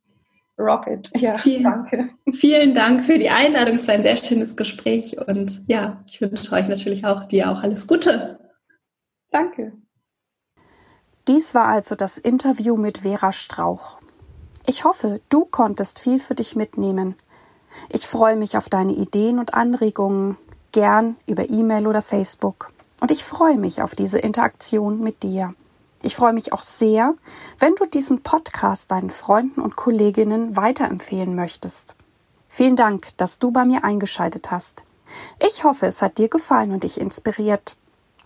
Rocket. Ja, vielen, danke. Vielen Dank für die Einladung. Es war ein sehr schönes Gespräch und ja, ich wünsche euch natürlich auch dir auch alles Gute. Danke. Dies war also das Interview mit Vera Strauch. Ich hoffe, du konntest viel für dich mitnehmen. Ich freue mich auf deine Ideen und Anregungen, gern über E-Mail oder Facebook. Und ich freue mich auf diese Interaktion mit dir. Ich freue mich auch sehr, wenn du diesen Podcast deinen Freunden und Kolleginnen weiterempfehlen möchtest. Vielen Dank, dass du bei mir eingeschaltet hast. Ich hoffe, es hat dir gefallen und dich inspiriert.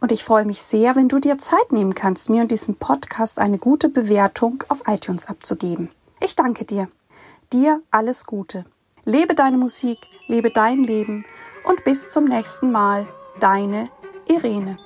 Und ich freue mich sehr, wenn du dir Zeit nehmen kannst, mir und diesem Podcast eine gute Bewertung auf iTunes abzugeben. Ich danke dir. Dir alles Gute. Lebe deine Musik, lebe dein Leben und bis zum nächsten Mal. Deine Irene.